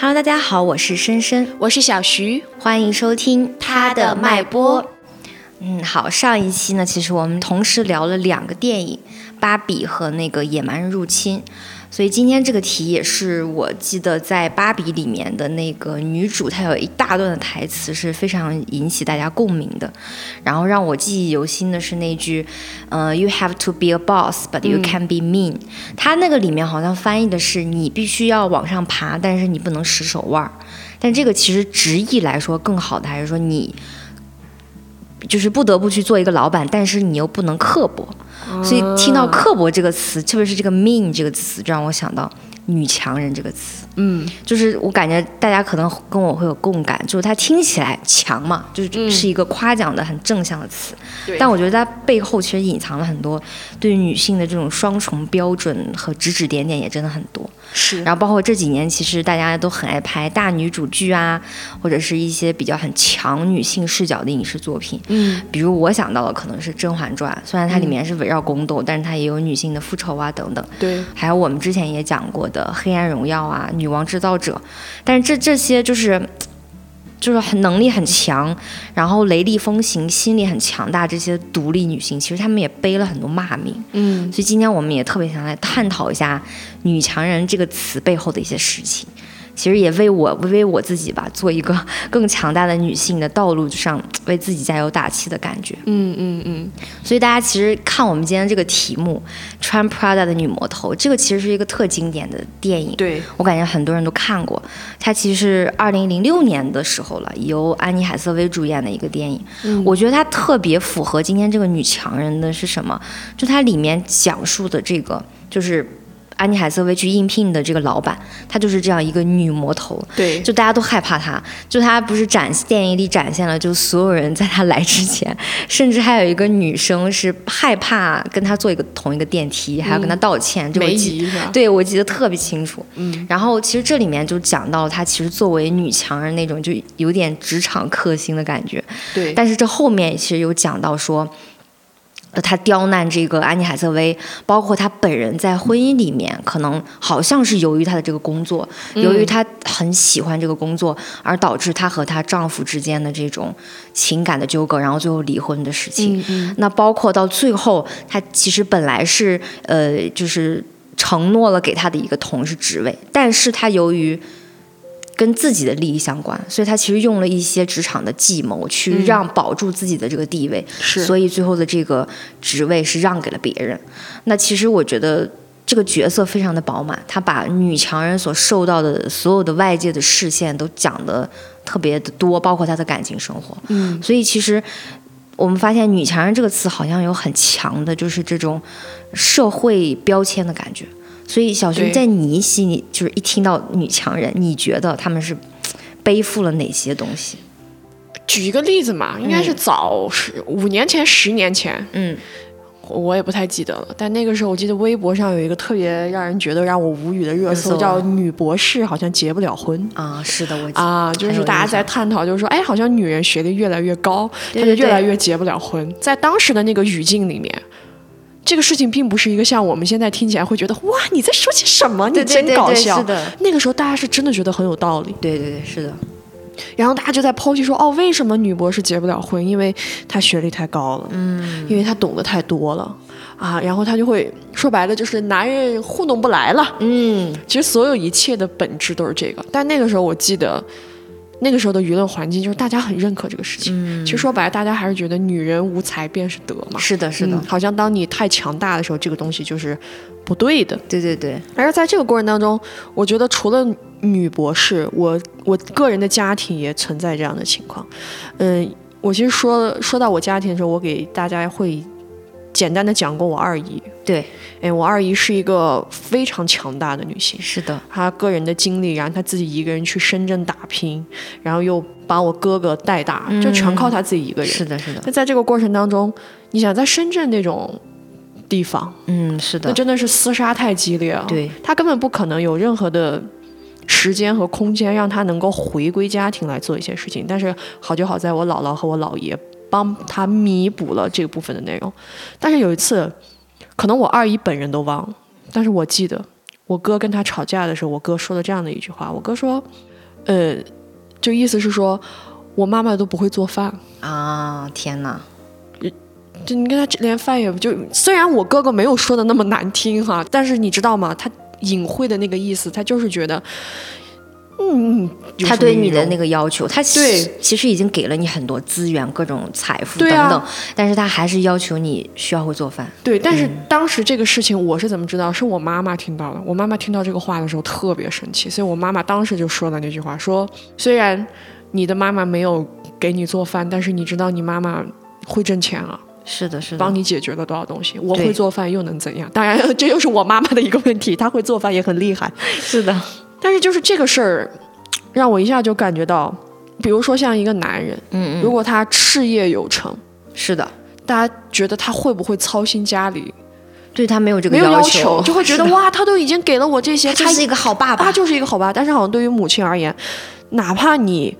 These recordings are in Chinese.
Hello，大家好，我是深深，我是小徐，欢迎收听他的脉搏。嗯，好，上一期呢，其实我们同时聊了两个电影，《芭比》和那个《野蛮人入侵》。所以今天这个题也是我记得在《芭比》里面的那个女主，她有一大段的台词是非常引起大家共鸣的。然后让我记忆犹新的是那句，呃，You have to be a boss, but you can be mean。它那个里面好像翻译的是你必须要往上爬，但是你不能使手腕儿。但这个其实直译来说更好的还是说你就是不得不去做一个老板，但是你又不能刻薄。所以听到刻薄这个词，特别是这个 mean 这个词，就让我想到女强人这个词。嗯，就是我感觉大家可能跟我会有共感，就是它听起来强嘛，就是是一个夸奖的很正向的词。但我觉得它背后其实隐藏了很多对女性的这种双重标准和指指点点，也真的很多。是。然后包括这几年，其实大家都很爱拍大女主剧啊，或者是一些比较很强女性视角的影视作品。嗯。比如我想到的可能是《甄嬛传》，虽然它里面是围绕宫斗，但是它也有女性的复仇啊等等。对。还有我们之前也讲过的《黑暗荣耀》啊，女。王制造者，但是这这些就是，就是很能力很强，然后雷厉风行、心理很强大这些独立女性，其实她们也背了很多骂名。嗯，所以今天我们也特别想来探讨一下“女强人”这个词背后的一些事情。其实也为我为我自己吧，做一个更强大的女性的道路上为自己加油打气的感觉。嗯嗯嗯。所以大家其实看我们今天这个题目，穿 Prada 的女魔头，这个其实是一个特经典的电影。对我感觉很多人都看过。它其实是二零零六年的时候了，由安妮海瑟薇主演的一个电影。嗯。我觉得它特别符合今天这个女强人的是什么？就它里面讲述的这个就是。安妮海瑟薇去应聘的这个老板，她就是这样一个女魔头，对，就大家都害怕她。就她不是展电影里展现了，就所有人在她来之前，甚至还有一个女生是害怕跟她坐一个同一个电梯，还要跟她道歉。梅姨是吧？对，我记得特别清楚。嗯。然后其实这里面就讲到她其实作为女强人那种就有点职场克星的感觉。对。但是这后面其实有讲到说。他刁难这个安妮海瑟薇，包括他本人在婚姻里面，可能好像是由于他的这个工作，由于他很喜欢这个工作，而导致她和她丈夫之间的这种情感的纠葛，然后最后离婚的事情。那包括到最后，她其实本来是呃，就是承诺了给她的一个同事职位，但是她由于。跟自己的利益相关，所以他其实用了一些职场的计谋去让保住自己的这个地位，是，所以最后的这个职位是让给了别人。那其实我觉得这个角色非常的饱满，他把女强人所受到的所有的外界的视线都讲的特别的多，包括她的感情生活。嗯，所以其实我们发现“女强人”这个词好像有很强的就是这种社会标签的感觉。所以，小熊在你心里，就是一听到女强人，你觉得他们是背负了哪些东西？举一个例子嘛，应该是早十五年前、十年前，嗯，我也不太记得了。但那个时候，我记得微博上有一个特别让人觉得让我无语的热搜，叫“女博士好像结不了婚”。啊，是的，我啊，就是大家在探讨，就是说，哎，好像女人学历越来越高，她就越来越结不了婚。在当时的那个语境里面。这个事情并不是一个像我们现在听起来会觉得哇你在说些什么？你真搞笑。是的。那个时候大家是真的觉得很有道理。对对对是的，然后大家就在剖析说哦为什么女博士结不了婚？因为她学历太高了。嗯。因为她懂得太多了。啊然后她就会说白了就是男人糊弄不来了。嗯。其实所有一切的本质都是这个。但那个时候我记得。那个时候的舆论环境就是大家很认可这个事情。嗯，其实说白了，大家还是觉得女人无才便是德嘛。是的，是的。好像当你太强大的时候，这个东西就是不对的。对对对。而在这个过程当中，我觉得除了女博士，我我个人的家庭也存在这样的情况。嗯，我其实说说到我家庭的时候，我给大家会。简单的讲过我二姨，对，哎，我二姨是一个非常强大的女性，是的，她个人的经历，然后她自己一个人去深圳打拼，然后又把我哥哥带大，就全靠她自己一个人。是的，是的。那在这个过程当中，你想在深圳那种地方，嗯，是的，那真的是厮杀太激烈了。对，她根本不可能有任何的时间和空间让她能够回归家庭来做一些事情。但是好就好在我姥姥和我姥爷。帮他弥补了这个部分的内容，但是有一次，可能我二姨本人都忘了，但是我记得我哥跟他吵架的时候，我哥说了这样的一句话：我哥说，呃，就意思是说我妈妈都不会做饭。啊，天哪！就你跟他连饭也不就，虽然我哥哥没有说的那么难听哈，但是你知道吗？他隐晦的那个意思，他就是觉得，嗯，有他对你的那个要求，他其对实其实已经给了你很多资源、各种财富等等，但是他还是要求你需要会做饭。对，但是嗯当时这个事情我是怎么知道？是我妈妈听到的。我妈妈听到这个话的时候特别生气，所以我妈妈当时就说了那句话：说虽然你的妈妈没有给你做饭，但是你知道你妈妈会挣钱啊，是的，是的帮，你解决了多少东西。我会做饭又能怎样？当然，这又是我妈妈的一个问题，她会做饭也很厉害。是的，但是就是这个事儿，让我一下就感觉到，比如说像一个男人，嗯嗯，如果他事业有成，是的，大家觉得他会不会操心家里？对他没有这个没有要求，就会觉得哇，他都已经给了我这些，他是一个好爸爸他。就是一个好爸爸。但是好像对于母亲而言，哪怕你，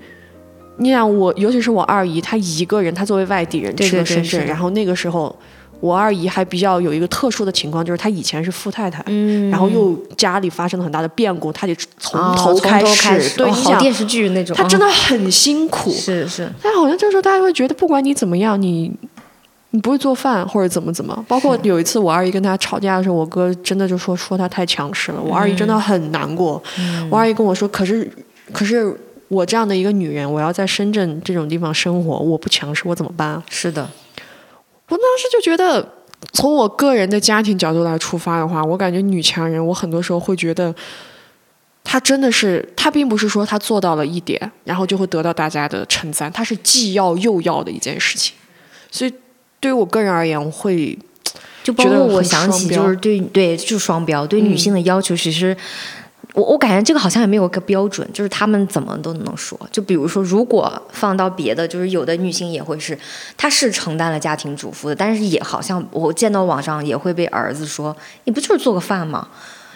你想我，尤其是我二姨，她一个人，她作为外地人去了深圳，然后那个时候。我二姨还比较有一个特殊的情况，就是她以前是富太太，嗯，然后又家里发生了很大的变故，她得从哦头。开始，对，哦你想，好电视剧那种，她真的的很辛苦。是是，但好像这时候大家会觉得，不管你怎么样，你你不会做饭或者怎么怎么。包括有一次我二姨跟她吵架的时候，我哥真的就说说她太强势了，我二姨真的很难过。我二姨跟我说，可是可是我这样的一个女人，我要在深圳这种地方生活，我不强势，我怎么办啊？是的，我当时就觉得。从我个人的家庭角度来出发的话，我感觉女强人，我很多时候会觉得，她真的是，她并不是说她做到了一点，然后就会得到大家的称赞，她是既要又要的一件事情。所以对于我个人而言，我会就包括我想起，就是对对，就是双标，对女嗯性的要求，其实我我感觉这个好像也没有个标准，就是他们怎么都能说。就比如说，如果放到别的，就是有的女性也会是，她是承担了家庭主妇的，但是也好像我见到网上也会被儿子说，你不就是做个饭吗？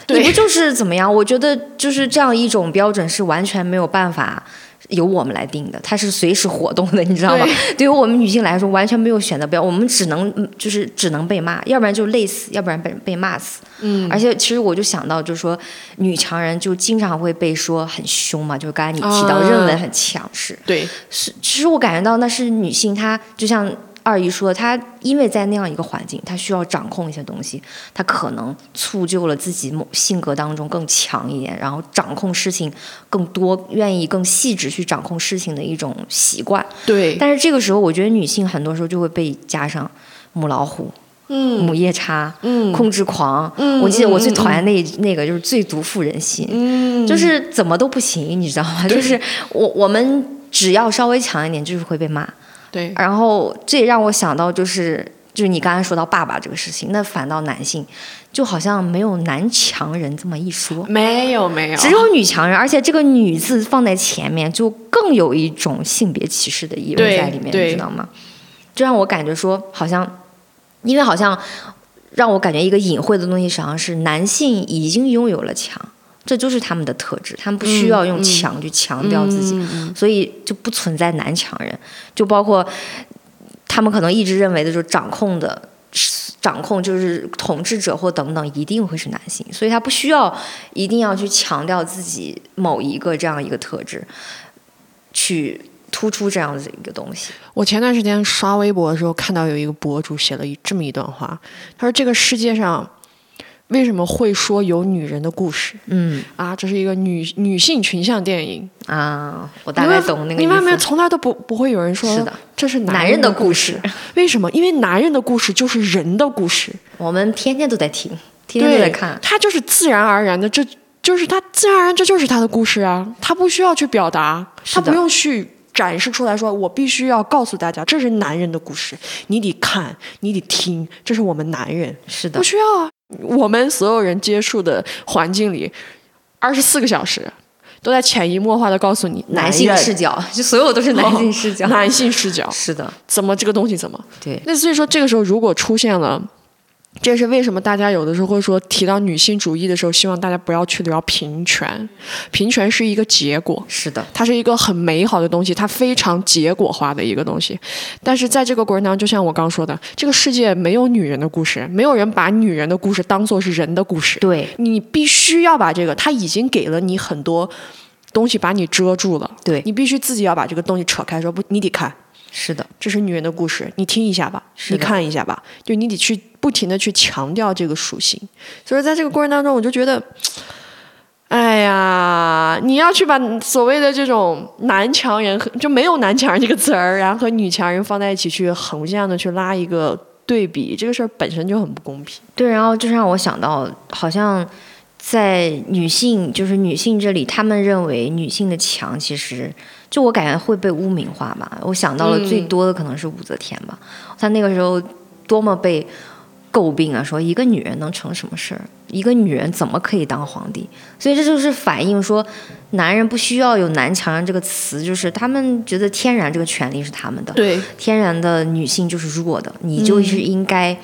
你不就是怎么样？我觉得就是这样一种标准是完全没有办法由我们来定的，它是随时活动的，你知道吗？对于我们女性来说，完全没有选择标，我们只能嗯就是只能被骂，要不然就累死，要不然被被骂死。嗯，而且其实我就想到，就是说女强人就经常会被说很凶嘛，就是刚才你提到啊认为很强势，对是其实我感觉到那是女性她就像。二姨说，她因为在那样一个环境，她需要掌控一些东西，她可能促就了自己某性格当中更强一点，然后掌控事情更多，愿意更细致去掌控事情的一种习惯。对，但是这个时候，我觉得女性很多时候就会被加上母老虎、嗯母夜叉、嗯控制狂。嗯我记得我最嗯讨厌那那个就是最毒妇人心，嗯，就是怎么都不行，你知道吗？就是我我们只要稍微强一点，就是会被骂。对然后这也让我想到，就是就是你刚才说到爸爸这个事情，那反倒男性就好像没有男强人这么一说。没有没有，只有女强人，而且这个“女”字放在前面，就更有一种性别歧视的意味在里面，你知道吗？就让我感觉说，好像，因为好像让我感觉一个隐晦的东西，实际上是男性已经拥有了强，这就是他们的特质，他们不需要用强去强调自己，嗯嗯所以就不存在男强人，就包括他们可能一直认为的就是掌控的。掌控就是统治者或等等，一定会是男性，所以他不需要一定要去强调自己某一个这样一个特质，去突出这样子一个东西。我前段时间刷微博的时候，看到有一个博主写了一这么一段话，他说：“这个世界上为什么会说有女人的故事嗯啊？这是一个女女性群像电影，啊，我大概懂那个意你们有没有。从来都不不会有人说是的，这是男人人的故故事？为什么？因为男人的故事就是人的故事，我们天天都在听，天天都在看，。他就是自然而然的，这就是他自然而然，这就是他的故事啊，他不需要去表达，他不用去。”展示出来说，我必须要告诉大家，这是男人的故事，你得看，你得听，这是我们男人，是的不，需要啊。我们所有人接触的环境里，二十四个小时都在潜移默化的告诉你，男性视角，就所有都是男性视角。男性视角，是的，怎么这个东西怎么？对，那所以说，这个时候如果出现了，这是为什么大家有的时候会说提到女性主义的时候，希望大家不要去聊平权，平权是一个结果。是的，它是一个很美好的东西，它非常结果化的一个东西。但是在这个过程当中，就像我刚说的，这个世界没有女人的故事，没有人把女人的故事当做是人的故事。对，你必须要把这个，他已经给了你很多东西把你遮住了，对，你必须自己要把这个东西扯开，说不，你得看，是的，这是女人的故事，你听一下吧，你看一下吧，就你得去不停的去强调这个属性。所以在这个过程当中，我就觉得，哎呀，你要去把所谓的这种男强人和就没有男强人这个词儿，然后和女强人放在一起去横向的去拉一个对比，这个事儿本身就很不公平。对，然后就让我想到，好像。在女性，就是女性这里，他们认为女性的强，其实就我感觉会被污名化吧。我想到了最多的可能是武则天吧，她那个时候多么被诟病啊，说一个女人能成什么事儿？一个女人怎么可以当皇帝？所以这就是反映说，男人不需要有男强人这个词，就是他们觉得天然这个权利是他们的，对，天然的女性就是弱的，你就是应该。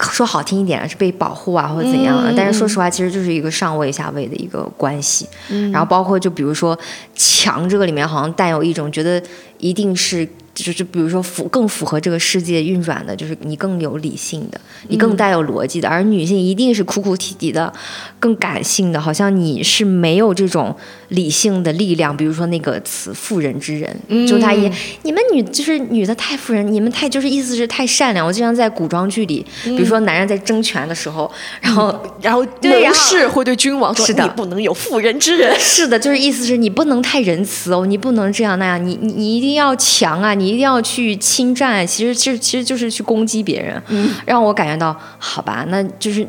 说好听一点是被保护啊，或者怎样，但是说实话，其实就是一个上位下位的一个关系。然后包括就比如说强这个里面，好像带有一种觉得一定是。就是比如说符更符合这个世界运转的，就是你更有理性的，你更带有逻辑的，而女性一定是哭哭啼啼的，更感性的，好像你是没有这种理性的力量。比如说那个词“妇人之仁”，就她也你们女就是女的太妇人，你们太就是意思是太善良。我经常在古装剧里，比如说男人在争权的时候，然后然后谋士会对君王说：“你不能有妇人之仁。”是的，就是意思是你不能太仁慈哦，你不能这样那样，你你你一定要强啊，你。你一定要去侵占，其实其实其实就是去攻击别人，让我感觉到好吧，那就是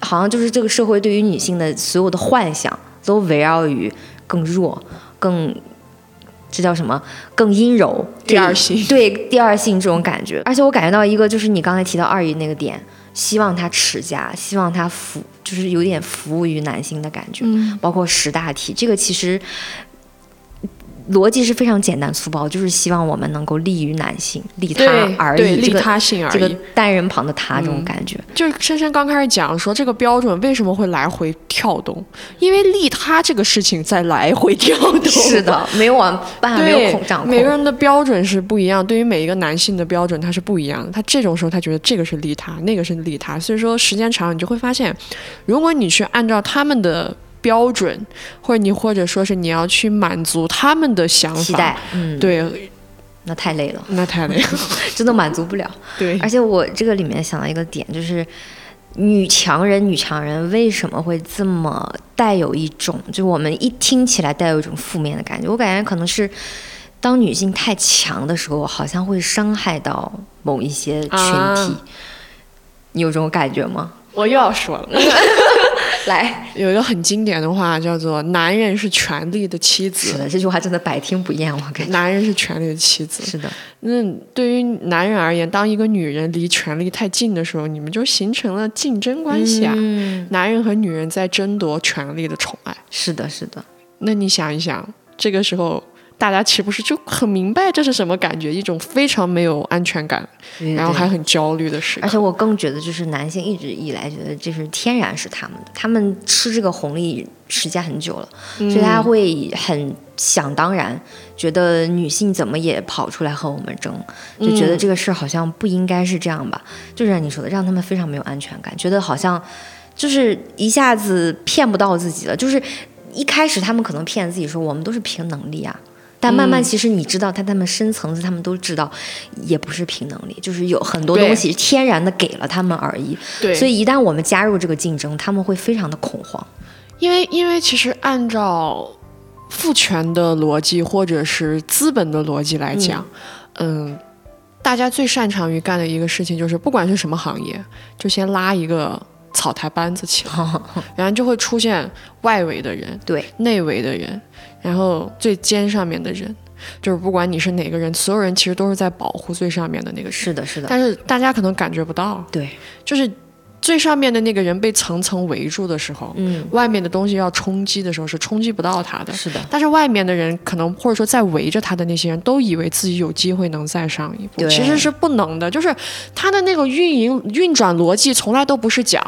好像就是这个社会对于女性的所有的幻想都围绕于更弱、更这叫什么？更阴柔、第二性，对第二性这种感觉。而且我感觉到一个就是你刚才提到二姨那个点，希望她持家，希望她服，就是有点服务于男性的感觉，包括识大体，这个其实。逻辑是非常简单粗暴，就是希望我们能够利于男性，利他而已，利他性而已。这个单人旁的他这种感觉，就是深深刚开始讲说这个标准为什么会来回跳动，因为利他这个事情在来回跳动。是的，没有往办，没有控掌控。每个人的标准是不一样，对于每一个男性的标准他是不一样的。他这种时候他觉得这个是利他，那个是利他，所以说时间长你就会发现，如果你去按照他们的。标准，或者你或者说是你要去满足他们的想法，期待，嗯，对，那太累了，那太累了，真的满足不了。对，而且我这个里面想到一个点，就是女强人，女强人为什么会这么带有一种，就我们一听起来带有一种负面的感觉？我感觉可能是当女性太强的时候，好像会伤害到某一些群体。你有这种感觉吗？我又要说了。来，有一个很经典的话叫做“男人是权力的妻子”。是的，这句话真的百听不厌。我感觉，男人是权力的妻子。是的，那对于男人而言，当一个女人离权力太近的时候，你们就形成了竞争关系啊。嗯。男人和女人在争夺权力的宠爱。是的，是的。那你想一想，这个时候。大家岂不是就很明白这是什么感觉？一种非常没有安全感，然后还很焦虑的事。而且我更觉得，就是男性一直以来觉得，这是天然是他们的，他们吃这个红利时间很久了，所以他会很想当然，觉得女性怎么也跑出来和我们争，就觉得这个事好像不应该是这样吧？就是像你说的，让他们非常没有安全感，觉得好像就是一下子骗不到自己了。就是一开始他们可能骗自己说，我们都是凭能力啊。但慢慢，其实你知道，他他们深层次，他们都知道，也不是凭能力，就是有很多东西天然的给了他们而已。对，所以一旦我们加入这个竞争，他们会非常的恐慌。因为，因为其实按照父权的逻辑或者是资本的逻辑来讲，嗯，大家最擅长于干的一个事情就是，不管是什么行业，就先拉一个草台班子起来，然后就会出现外围的人，对，内围的人。然后最尖上面的人，就是不管你是哪个人，所有人其实都是在保护最上面的那个人。是的，是的。但是大家可能感觉不到。对，就是最上面的那个人被层层围住的时候，嗯，外面的东西要冲击的时候是冲击不到他的。是的。但是外面的人可能或者说在围着他的那些人都以为自己有机会能再上一步，其实是不能的。就是他的那个运营运转逻辑从来都不是讲。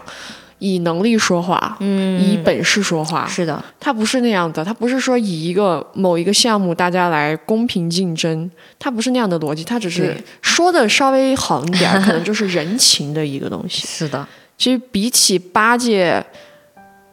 以能力说话，嗯，以本事说话，是的，他不是那样的，他不是说以一个某一个项目大家来公平竞争，他不是那样的逻辑，他只是说的稍微好一点，可能就是人情的一个东西。是的，其实比起八戒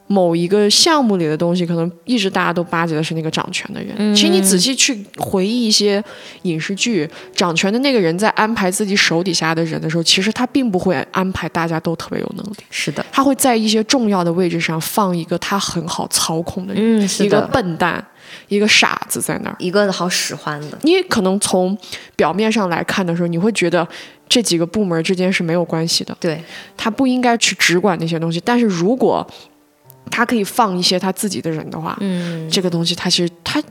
某一个项目里的东西，可能一直大家都巴结的是那个掌权的人。其实你仔细去回忆一些影视剧，掌权的那个人在安排自己手底下的人的时候，其实他并不会安排大家都特别有能力。是的，他会在一些重要的位置上放一个他很好操控的人，一个笨蛋，一个傻子在那儿，一个好使唤的。你可能从表面上来看的时候，你会觉得这几个部门之间是没有关系的。对，他不应该去只管那些东西。但是如果他可以放一些他自己的人的话，嗯，这个东西他其实他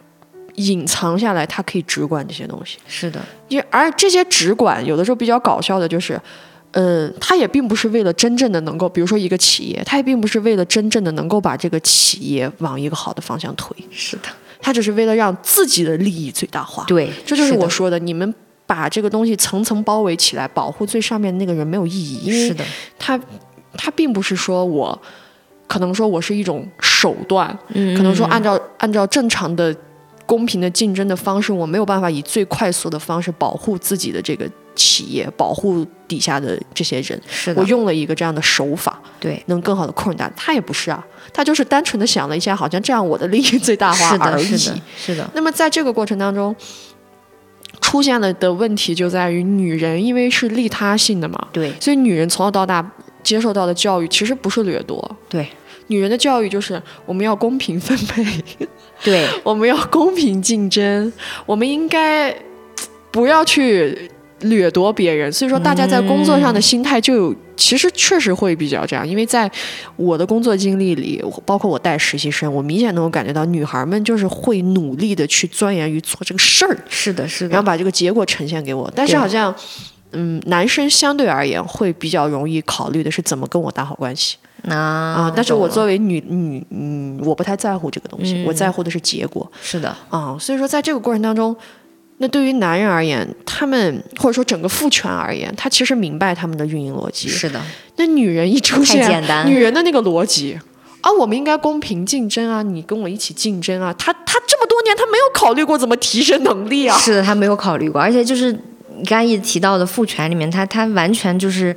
隐藏下来，他可以只管这些东西。是的，也而这些只管有的时候比较搞笑的就是，嗯，他也并不是为了真正的能够，比如说一个企业，他也并不是为了真正的能够把这个企业往一个好的方向推。是的，他只是为了让自己的利益最大化。对，这就是我说的，你们把这个东西层层包围起来，保护最上面那个人没有意义，因为他他并不是说我。可能说我是一种手段，可能说按照按照正常的公平的竞争的方式，我没有办法以最快速的方式保护自己的这个企业，保护底下的这些人。是我用了一个这样的手法，对，能更好的控制他。他也不是啊，他就是单纯的想了一下，好像这样我的利益最大化而已。是的，是的。那么在这个过程当中，出现了的问题就在于，女人因为是利他性的嘛，对，所以女人从小到大接受到的教育其实不是掠夺，对。女人的教育就是我们要公平分配，对，我们要公平竞争，我们应该 不要去掠夺别人。所以说，大家在工作上的心态就有，其实确实会比较这样。因为在我的工作经历里，包括我带实习生，我明显能够感觉到，女孩们就是会努力的去钻研于做这个事儿，是的，是的，然后把这个结果呈现给我。但是好像，嗯，男生相对而言会比较容易考虑的是怎么跟我打好关系。啊，但是我作为女女，嗯，我不太在乎这个东西，我在乎的是结果。是的，啊，所以说在这个过程当中，那对于男人而言，他们或者说整个父权而言，他其实明白他们的运营逻辑。是的，那女人一出现，女人的那个逻辑啊，我们应该公平竞争啊，你跟我一起竞争啊，他他这么多年他没有考虑过怎么提升能力啊。是的，他没有考虑过，而且就是你刚才一提到的父权里面，他他完全就是。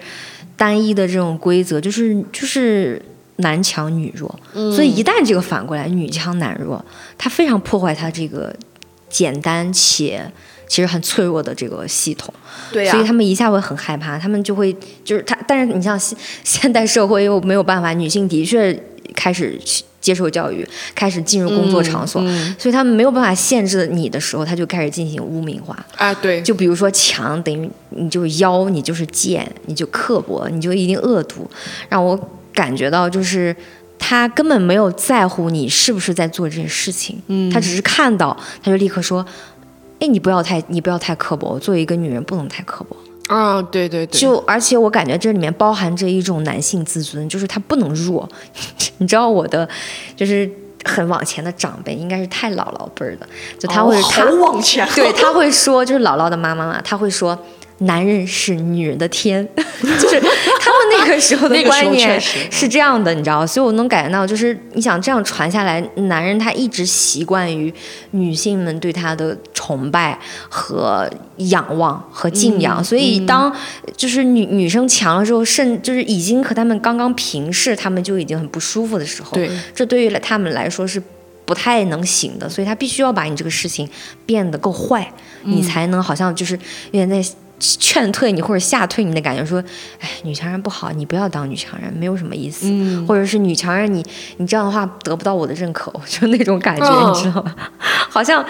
单一的这种规则就是就是男强女弱，所以一旦这个反过来女强男弱，它非常破坏它这个简单且其实很脆弱的这个系统。对呀，所以他们一下会很害怕，他们就会就是他，但是你像现现代社会又没有办法，女性的确开始。接受教育，开始进入工作场所，所以他们没有办法限制你的时候，他就开始进行污名化。啊，对，就比如说强等于你就是妖，你就是贱，你就刻薄，你就一定恶毒，让我感觉到就是他根本没有在乎你是不是在做这件事情，他只是看到他就立刻说，哎，你不要太你不要太刻薄，作为一个女人不能太刻薄。啊，对对对，就而且我感觉这里面包含着一种男性自尊，就是他不能弱。你知道我的，就是很往前的长辈，应该是太姥姥辈儿的，就他会他往前，对他会说，就是姥姥的妈妈嘛，他会说。男人是女人的天，就是他们那个时候的 观念是这样的，你知道所以我能感觉到，就是你想这样传下来，男人他一直习惯于女性们对他的崇拜和仰望和敬仰，所以当就是女女生强了之后，甚就是已经和他们刚刚平视，他们就已经很不舒服的时候，对，这对于他们来说是不太能行的，所以他必须要把你这个事情变得够坏，你才能好像就是有点在。劝退你或者吓退你的感觉，说，哎，女强人不好，你不要当女强人，没有什么意思。或者是女强人，你你这样的话得不到我的认可，就那种感觉，你知道吧？好像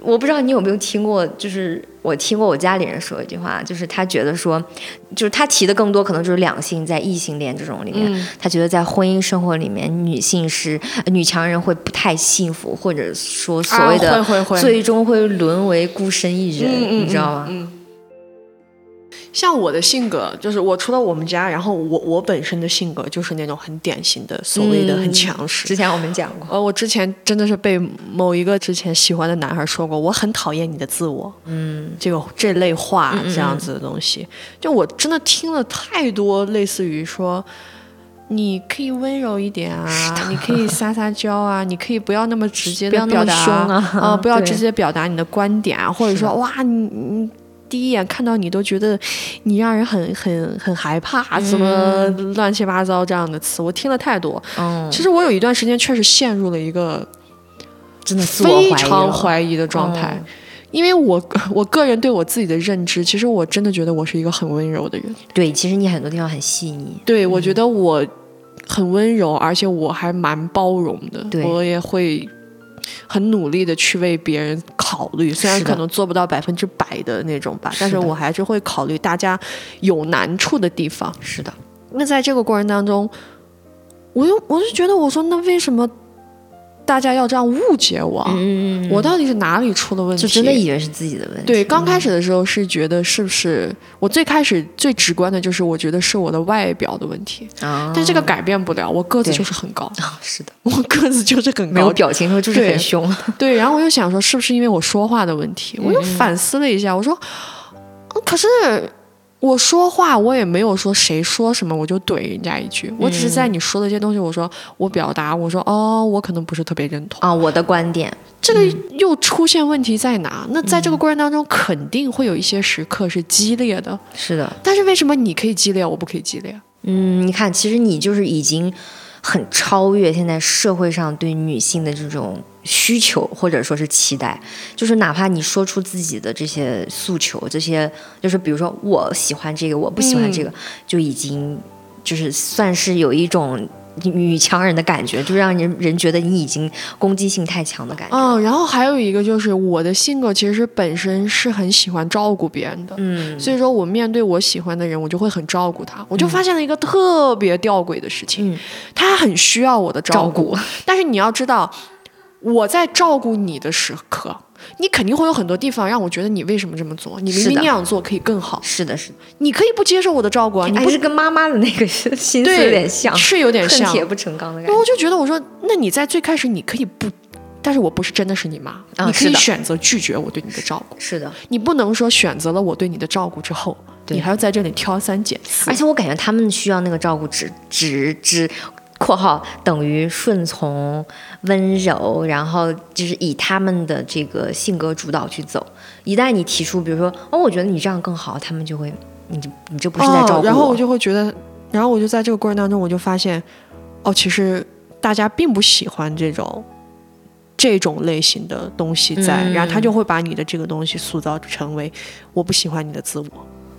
我不知道你有没有听过，就是我听过我家里人说一句话，就是他觉得说，就是他提的更多可能就是两性在异性恋这种里面，他觉得在婚姻生活里面，女性是女强人会不太幸福，或者说所谓的最终会沦为孤身一人，你知道吗？像我的性格，就是我除了我们家，然后我我本身的性格就是那种很典型的所谓的很强势。之前我们讲过，呃，我之前真的是被某一个之前喜欢的男孩说过，我很讨厌你的自我，嗯，这个这类话这样子的东西，就我真的听了太多，类似于说，你可以温柔一点啊，你可以撒撒娇啊，你可以不要那么直接的表达啊，啊，不要直接表达你的观点啊，或者说哇你你。第一眼看到你都觉得你让人很很很害怕，什么乱七八糟这样的词，我听了太多。嗯，其实我有一段时间确实陷入了一个真的非常怀疑的状态，因为我 我个人对我自己的认知，其实我真的觉得我是一个很温柔的人。对，其实你很多地方很细腻。对，我觉得我很温柔，而且我还蛮包容的。对我也会很努力的去为别人考虑，虽然可能做不到百分之百的那种吧，但是我还是会考虑大家有难处的地方。是的，那在这个过程当中，我就我就觉得，我说那为什么大家要这样误解我我到底是哪里出了问题？就真的以为是自己的问题。对，刚开始的时候是觉得是不是我最开始最直观的就是我觉得是我的外表的问题，啊，但这个改变不了，我个子就是很高，啊，是的，我个子就是很高没有。表情的时候就是对很凶。对，然后我又想说，是不是因为我说话的问题？我又反思了一下，我说，嗯可是我说话我也没有说谁说什么我就怼人家一句，我只是在你说的这些东西，我说我表达，我说哦，我可能不是特别认同。啊，我的观点，这个又出现问题在哪？那在这个过程当中，肯定会有一些时刻是激烈的，是的，但是为什么你可以激烈，我不可以激烈？嗯，你看，其实你就是已经很超越现在社会上对女性的这种需求或者说是期待，就是哪怕你说出自己的这些诉求，这些就是比如说我喜欢这个，我不喜欢这个，就已经就是算是有一种。女强人的感觉，就让人人觉得你已经攻击性太强的感觉。嗯，然后还有一个就是我的性格其实本身是很喜欢照顾别人的，嗯，所以说我面对我喜欢的人，我就会很照顾他。我就发现了一个特别吊诡的事情，嗯他很需要我的照照，顾 但是你要知道，我在照顾你的时刻，你肯定会有很多地方让我觉得你为什么这么做？你明明那样做可以更好，是的，是的，你可以不接受我的照顾啊，你不还是跟妈妈的那个心思对有点像，是有点恨像。铁不成钢的感觉。我就觉得我说，那你在最开始你可以不。但是我不是真的是你妈，你可以选择拒绝我对你的照顾，是的，你不能说选择了我对你的照顾之后，你还要在这里挑三拣四而。且我感觉他们需要那个照顾只只只（括号等于顺从、温柔），然后就是以他们的这个性格主导去走。一旦你提出，比如说哦，我觉得你这样更好，他们就会，你就你这不是在照顾哦。然后我就会觉得，然后我就在这个过程当中，我就发现，哦，其实大家并不喜欢这种这种类型的东西在，嗯然后他就会把你的这个东西塑造成为我不喜欢你的自我。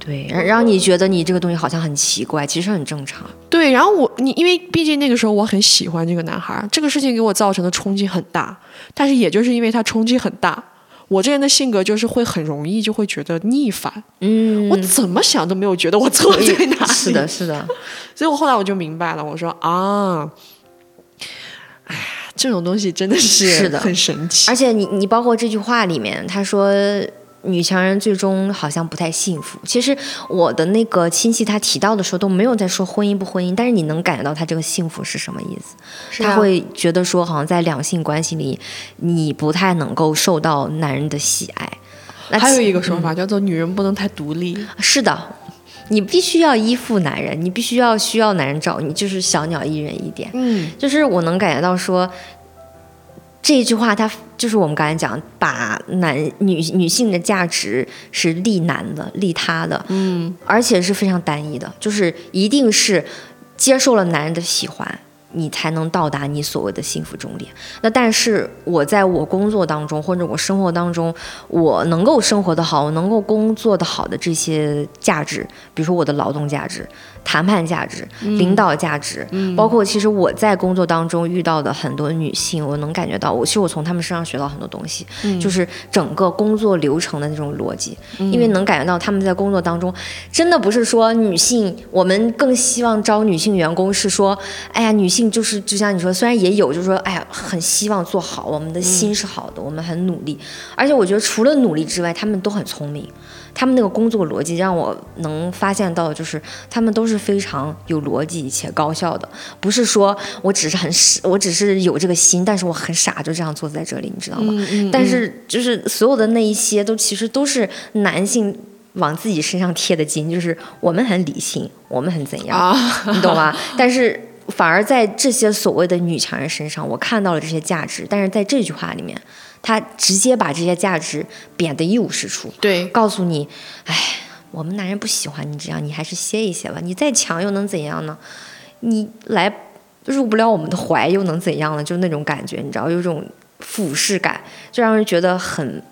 对，让让你觉得你这个东西好像很奇怪，其实很正常。对，然后我你因为毕竟那个时候我很喜欢这个男孩儿，这个事情给我造成的冲击很大，但是也就是因为他冲击很大，我这人的性格就是会很容易就会觉得逆反，嗯，我怎么想都没有觉得我错在哪里。是的，是的，所以我后来我就明白了，我说啊，哎呀，这种东西真的是是的很神奇。而且你你包括这句话里面，他说女强人最终好像不太幸福。其实我的那个亲戚他提到的时候都没有在说婚姻不婚姻，但是你能感觉到他这个幸福是什么意思？他会觉得说，好像在两性关系里，你不太能够受到男人的喜爱。那还有一个说法、叫做女人不能太独立。是的。你必须要依附男人，你必须要需要男人照你，就是小鸟依人一点。嗯，就是我能感觉到说，这句话它就是我们刚才讲，把男女女性的价值是利男的、利他的，嗯，而且是非常单一的，就是一定是接受了男人的喜欢。你才能到达你所谓的幸福终点。那但是我在我工作当中或者我生活当中，我能够生活的好，我能够工作的好的这些价值，比如说我的劳动价值、谈判价值、领导价值，包括其实我在工作当中遇到的很多女性，我能感觉到，我其实我从她们身上学到很多东西，就是整个工作流程的那种逻辑，因为能感觉到她们在工作当中，真的不是说女性，我们更希望招女性员工是说，哎呀，女性就是就像你说，虽然也有，就是说，哎呀，很希望做好，我们的心是好的，我们很努力，而且我觉得除了努力之外，她们都很聪明。他们那个工作逻辑让我能发现到，就是他们都是非常有逻辑且高效的，不是说我只是很傻，我只是有这个心，但是我很傻就这样坐在这里，你知道吗？但是就是所有的那一些都其实都是男性往自己身上贴的金，就是我们很理性，我们很怎样，啊，你懂吗？但是反而在这些所谓的女强人身上，我看到了这些价值，但是在这句话里面，他直接把这些价值贬得一无是处。对，告诉你，哎，我们男人不喜欢你这样，你还是歇一歇吧。你再强又能怎样呢？你来入不了我们的怀又能怎样呢？就那种感觉，你知道，有种俯视感，就让人觉得很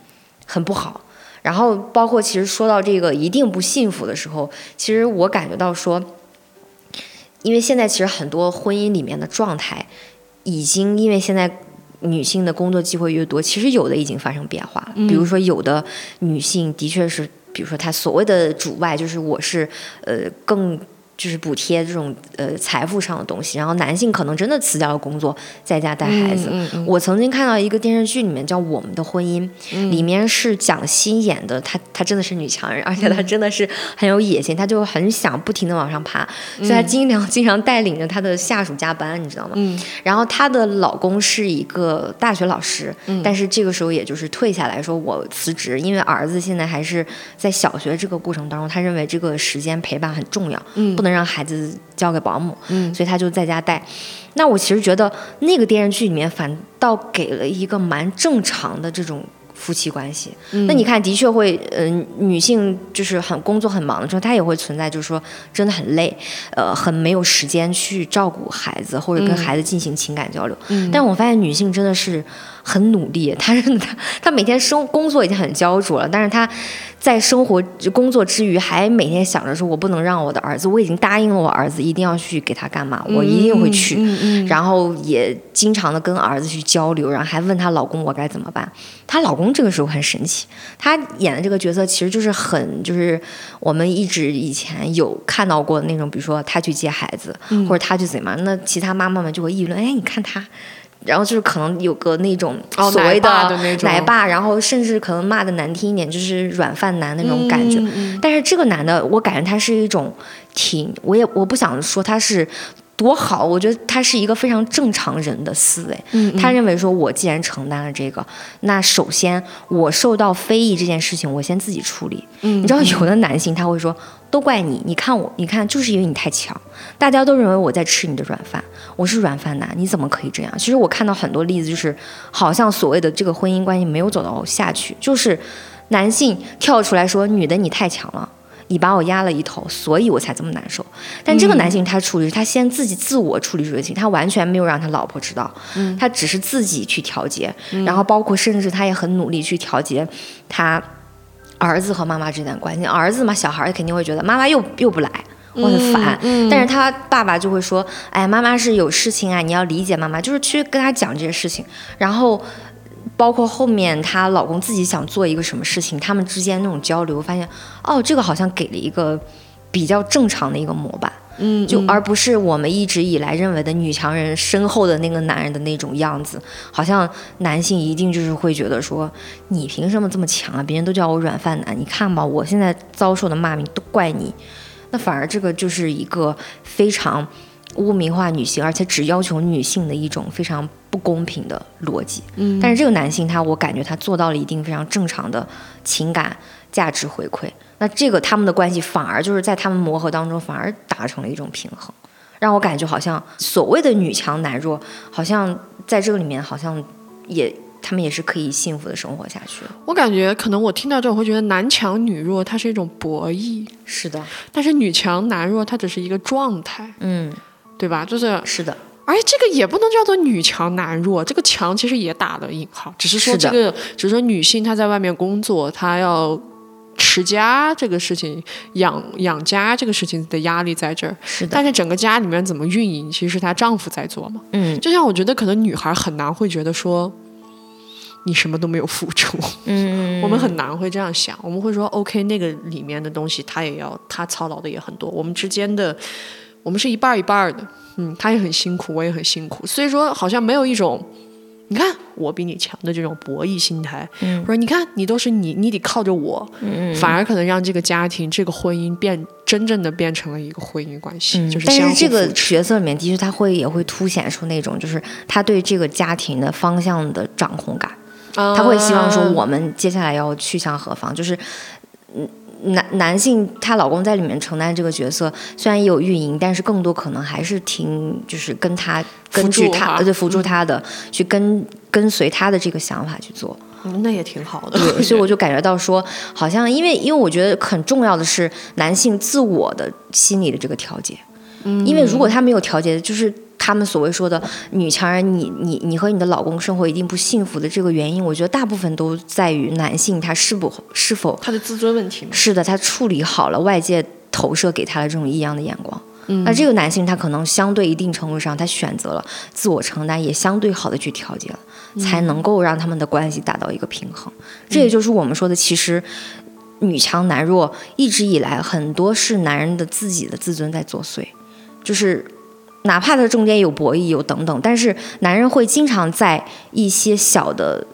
很不好。然后包括其实说到这个一定不幸福的时候，其实我感觉到说。因为现在其实很多婚姻里面的状态，已经因为现在女性的工作机会越多，其实有的已经发生变化了。比如说，有的女性的确是，比如说她所谓的主外，就是我是呃更。就是补贴这种呃财富上的东西，然后男性可能真的辞掉了工作，在家带孩子。我曾经看到一个电视剧里面叫《我们的婚姻》，里面是蒋欣演的，她她真的是女强人，而且她真的是很有野心，她就很想不停的往上爬，所以她经常经常带领着她的下属加班，你知道吗？然后她的老公是一个大学老师，但是这个时候也就是退下来说我辞职，因为儿子现在还是在小学这个过程当中，他认为这个时间陪伴很重要，不能。能让孩子交给保姆，嗯，所以他就在家带。那我其实觉得那个电视剧里面反倒给了一个蛮正常的这种夫妻关系。那你看，的确会，嗯，女性就是很工作很忙的时候，她也会存在，就是说真的很累，呃，很没有时间去照顾孩子或者跟孩子进行情感交流。嗯，但我发现女性真的是。很努力，他他 他每天生工作已经很焦灼了，但是他在生活工作之余，还每天想着说，我不能让我的儿子，我已经答应了我儿子，一定要去给他干嘛，我一定会去，然后也经常的跟儿子去交流，然后还问她老公我该怎么办。她老公这个时候很神奇，他演的这个角色其实就是很就是我们一直以前有看到过的那种，比如说他去接孩子，或者他去怎么样，那其他妈妈们就会议论，哎，你看他。然后就是可能有个那种所谓的奶爸，然后甚至可能骂的难听一点，就是软饭男那种感觉。但是这个男的，我感觉他是一种挺，我也我不想说他是。多好！我觉得他是一个非常正常人的思维。他认为说，我既然承担了这个，那首先我受到非议这件事情，我先自己处理。你知道，有的男性他会说，都怪你，你看我，你看就是因为你太强，大家都认为我在吃你的软饭，我是软饭男，你怎么可以这样？其实我看到很多例子，就是好像所谓的这个婚姻关系没有走到下去，就是男性跳出来说，女的你太强了。你把我压了一头，所以我才这么难受。但这个男性他处理，他先自己自我处理这个情，他完全没有让他老婆知道，他只是自己去调节，然后包括甚至他也很努力去调节他儿子和妈妈之间的关系。儿子嘛，小孩肯定会觉得妈妈又又不来，我很烦。但是他爸爸就会说，哎，妈妈是有事情啊，你要理解妈妈，就是去跟他讲这些事情，然后。包括后面她老公自己想做一个什么事情，他们之间那种交流，发现哦，这个好像给了一个比较正常的一个模板，嗯，就而不是我们一直以来认为的女强人身后的那个男人的那种样子，好像男性一定就是会觉得说，你凭什么这么强啊？别人都叫我软饭男，你看吧，我现在遭受的骂名都怪你，那反而这个就是一个非常。污名化女性，而且只要求女性的一种非常不公平的逻辑。嗯，但是这个男性他，我感觉他做到了一定非常正常的情感价值回馈。那这个他们的关系反而就是在他们磨合当中，反而达成了一种平衡，让我感觉好像所谓的女强男弱，好像在这个里面好像也他们也是可以幸福的生活下去。我感觉可能我听到这，我会觉得男强女弱，它是一种博弈。是的，但是女强男弱，它只是一个状态。嗯。对吧？就是是的，而且这个也不能叫做女强男弱，这个强其实也打了引号，只是说这个，只是说女性她在外面工作，她要持家这个事情，养养家这个事情的压力在这儿。是的，但是整个家里面怎么运营，其实是她丈夫在做嘛。嗯，就像我觉得可能女孩很难会觉得说，你什么都没有付出。嗯，我们很难会这样想，我们会说 OK，那个里面的东西她也要，她操劳的也很多，我们之间的。我们是一半儿一半儿的，嗯，她也很辛苦，我也很辛苦，所以说好像没有一种，你看我比你强的这种博弈心态，嗯，说你看你都是你，你得靠着我，嗯，反而可能让这个家庭、这个婚姻变真正的变成了一个婚姻关系，就是但是这个角色里面的确他会也会凸显出那种，就是他对这个家庭的方向的掌控感，他会希望说我们接下来要去向何方，就是嗯。男男性她老公在里面承担这个角色，虽然也有运营，但是更多可能还是听，就是跟他根据他对辅助他的，去跟跟随他的这个想法去做。嗯那也挺好的。对，所以我就感觉到说，好像因为因为我觉得很重要的是男性自我的心理的这个调节，嗯，因为如果他没有调节，就是他们所谓说的女强人，你你你和你的老公生活一定不幸福的这个原因，我觉得大部分都在于男性他是否是否他的自尊问题嘛。是的，他处理好了外界投射给他的这种异样的眼光。嗯那这个男性他可能相对一定程度上，他选择了自我承担，也相对好的去调节了，才能够让他们的关系达到一个平衡。这也就是我们说的，其实女强男弱一直以来很多是男人的自己的自尊在作祟，就是哪怕他中间有博弈有等等，但是男人会经常在一些小的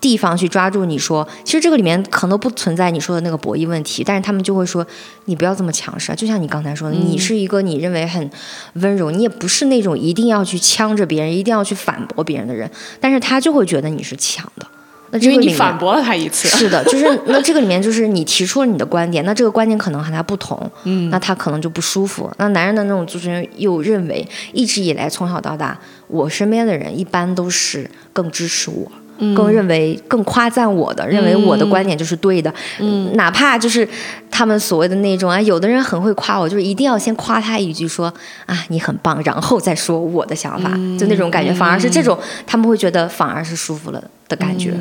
地方去抓住你说，其实这个里面可能不存在你说的那个博弈问题，但是他们就会说你不要这么强势啊，就像你刚才说的，你是一个你认为很温柔，你也不是那种一定要去呛着别人，一定要去反驳别人的人，但是他就会觉得你是强的。那这因为个你反驳了他一次，是的，就是那这个里面就是你提出了你的观点，那这个观点可能和他不同，嗯，那他可能就不舒服。那男人的那种自尊又认为，一直以来从小到大，我身边的人一般都是更支持我。更认为更夸赞我的，认为我的观点就是对的，嗯，哪怕就是他们所谓的那种啊，有的人很会夸我，就是一定要先夸他一句说啊你很棒，然后再说我的想法，就那种感觉，反而是这种他们会觉得反而是舒服了的感觉。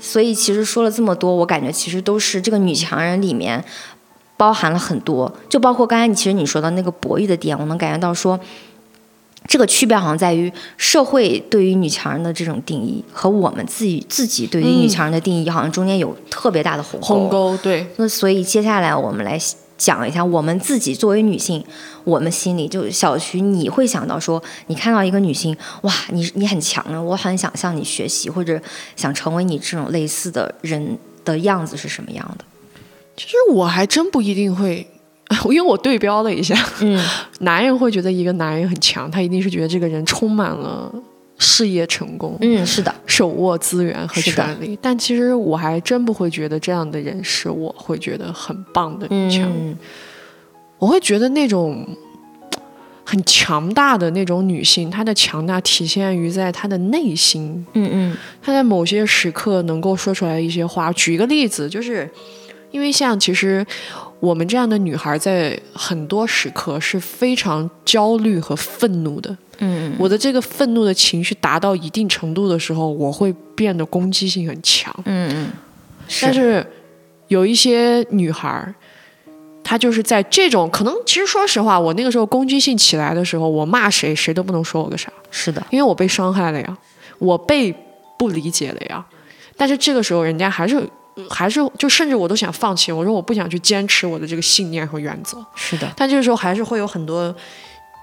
所以其实说了这么多，我感觉其实都是这个女强人里面包含了很多，就包括刚才你其实你说的那个博弈的点，我能感觉到说。这个区别好像在于社会对于女强人的这种定义和我们自己自己对于女强人的定义，好像中间有特别大的鸿沟。鸿沟对，那所以接下来我们来讲一下我们自己作为女性，我们心里就小徐，你会想到说，你看到一个女性，哇，你你很强啊，我很想向你学习，或者想成为你这种类似的人的样子是什么样的？其实我还真不一定会，因为我对标了一下，嗯，男人会觉得一个男人很强，他一定是觉得这个人充满了事业成功，嗯，是的，手握资源和权力。但其实我还真不会觉得这样的人是我会觉得很棒的女强人。嗯我会觉得那种很强大的那种女性，她的强大体现于在她的内心，嗯嗯她在某些时刻能够说出来一些话。举一个例子，就是因为像其实我们这样的女孩，在很多时刻是非常焦虑和愤怒的。嗯我的这个愤怒的情绪达到一定程度的时候，我会变得攻击性很强。嗯嗯，但是有一些女孩，她就是在这种可能，其实说实话，我那个时候攻击性起来的时候，我骂谁，谁都不能说我个啥，是的，因为我被伤害了呀，我被不理解了呀。但是这个时候，人家还是还是就甚至我都想放弃，我说我不想去坚持我的这个信念和原则。是的，但这个时候还是会有很多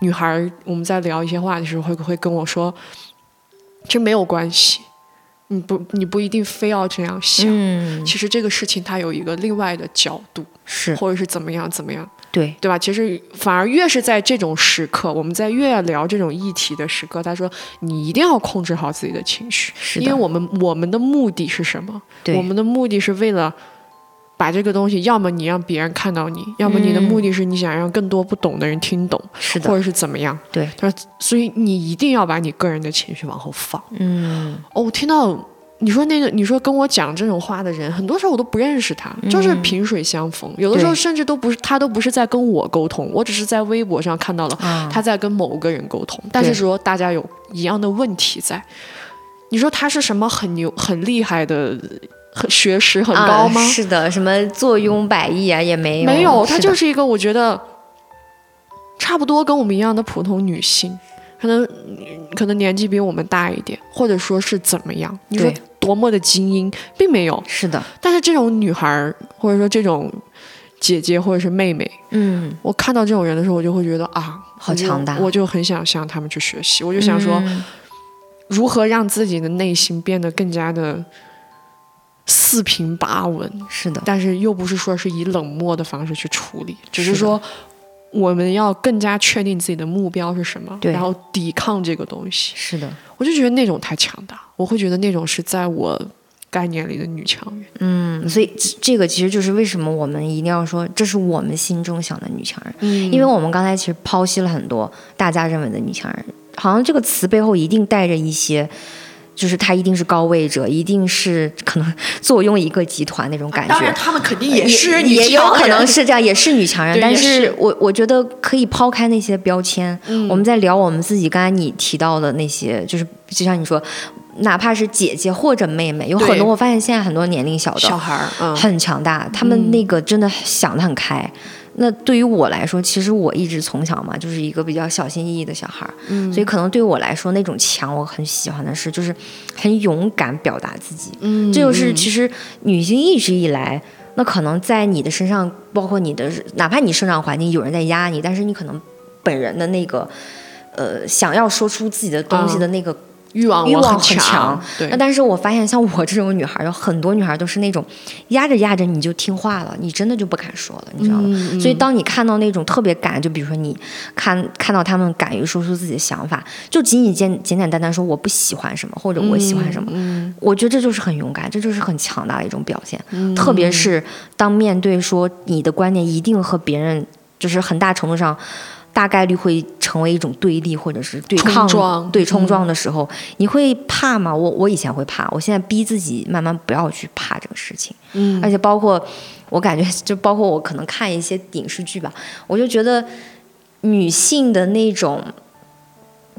女孩，我们在聊一些话的时候，会会跟我说，这没有关系，你不你不一定非要这样想。嗯，其实这个事情它有一个另外的角度，是或者是怎么样怎么样，对，对吧？其实反而越是在这种时刻，我们在越聊这种议题的时刻，他说你一定要控制好自己的情绪，是因为我们我们的目的是什么？对我们的目的是为了。把这个东西，要么你让别人看到你，要么你的嗯目的是你想让更多不懂的人听懂，是的，或者是怎么样。对，他说，所以你一定要把你个人的情绪往后放。嗯哦，我听到你说那个，你说跟我讲这种话的人，很多时候我都不认识他，就是萍水相逢。有的时候甚至都不是他都不是在跟我沟通，我只是在微博上看到了啊，他在跟某个人沟通，但是说大家有一样的问题在。你说他是什么很牛、很厉害的、很学识很高吗？啊是的，什么坐拥百亿啊，也没有，没有，她就是一个我觉得差不多跟我们一样的普通女性，可能可能年纪比我们大一点，或者说是怎么样？你说多么的精英，并没有。是的，但是这种女孩儿，或者说这种姐姐或者是妹妹，嗯，我看到这种人的时候，我就会觉得啊，好强大我就很想向他们去学习。我就想说，嗯如何让自己的内心变得更加的四平八稳，是的，但是又不是说是以冷漠的方式去处理，只是说我们要更加确定自己的目标是什么，然后抵抗这个东西。是的，我就觉得那种太强大，我会觉得那种是在我概念里的女强人。嗯，所以这这个其实就是为什么我们一定要说，这是我们心中想的女强人，嗯因为我们刚才其实剖析了很多大家认为的女强人，好像这个词背后一定带着一些。就是她一定是高位者，一定是可能坐拥一个集团那种感觉。当然，她们肯定也也是女也有可能是这样，也是女强人。但是是我我觉得可以抛开那些标签，嗯我们在聊我们自己。刚才你提到的那些，就是就像你说，哪怕是姐姐或者妹妹，有很多我发现现在很多年龄小的小孩儿，嗯，很强大，他们那个真的想得很开。那对于我来说，其实我一直从小嘛，就是一个比较小心翼翼的小孩儿，嗯所以可能对我来说，那种强，我很喜欢的是，就是很勇敢表达自己。嗯这就是其实女性一直以来，那可能在你的身上，包括你的，哪怕你生长环境有人在压你，但是你可能本人的那个，呃，想要说出自己的东西的那个欲望欲望很很强对那，但是我发现，像我这种女孩儿，有很多女孩儿都是那种压着压着你就听话了，你真的就不敢说了，你知道吗？嗯所以当你看到那种特别敢，就比如说你看看到他们敢于说出自己的想法，就仅仅简简简单单说我不喜欢什么，或者我喜欢什么，嗯我觉得这就是很勇敢，这就是很强大的一种表现。嗯特别是当面对说你的观念一定和别人就是很大程度上。大概率会成为一种对立或者是对抗、冲对冲撞的时候，你会怕吗？我我以前会怕，我现在逼自己慢慢不要去怕这个事情。嗯而且包括我感觉，就包括我可能看一些影视剧吧，我就觉得女性的那种，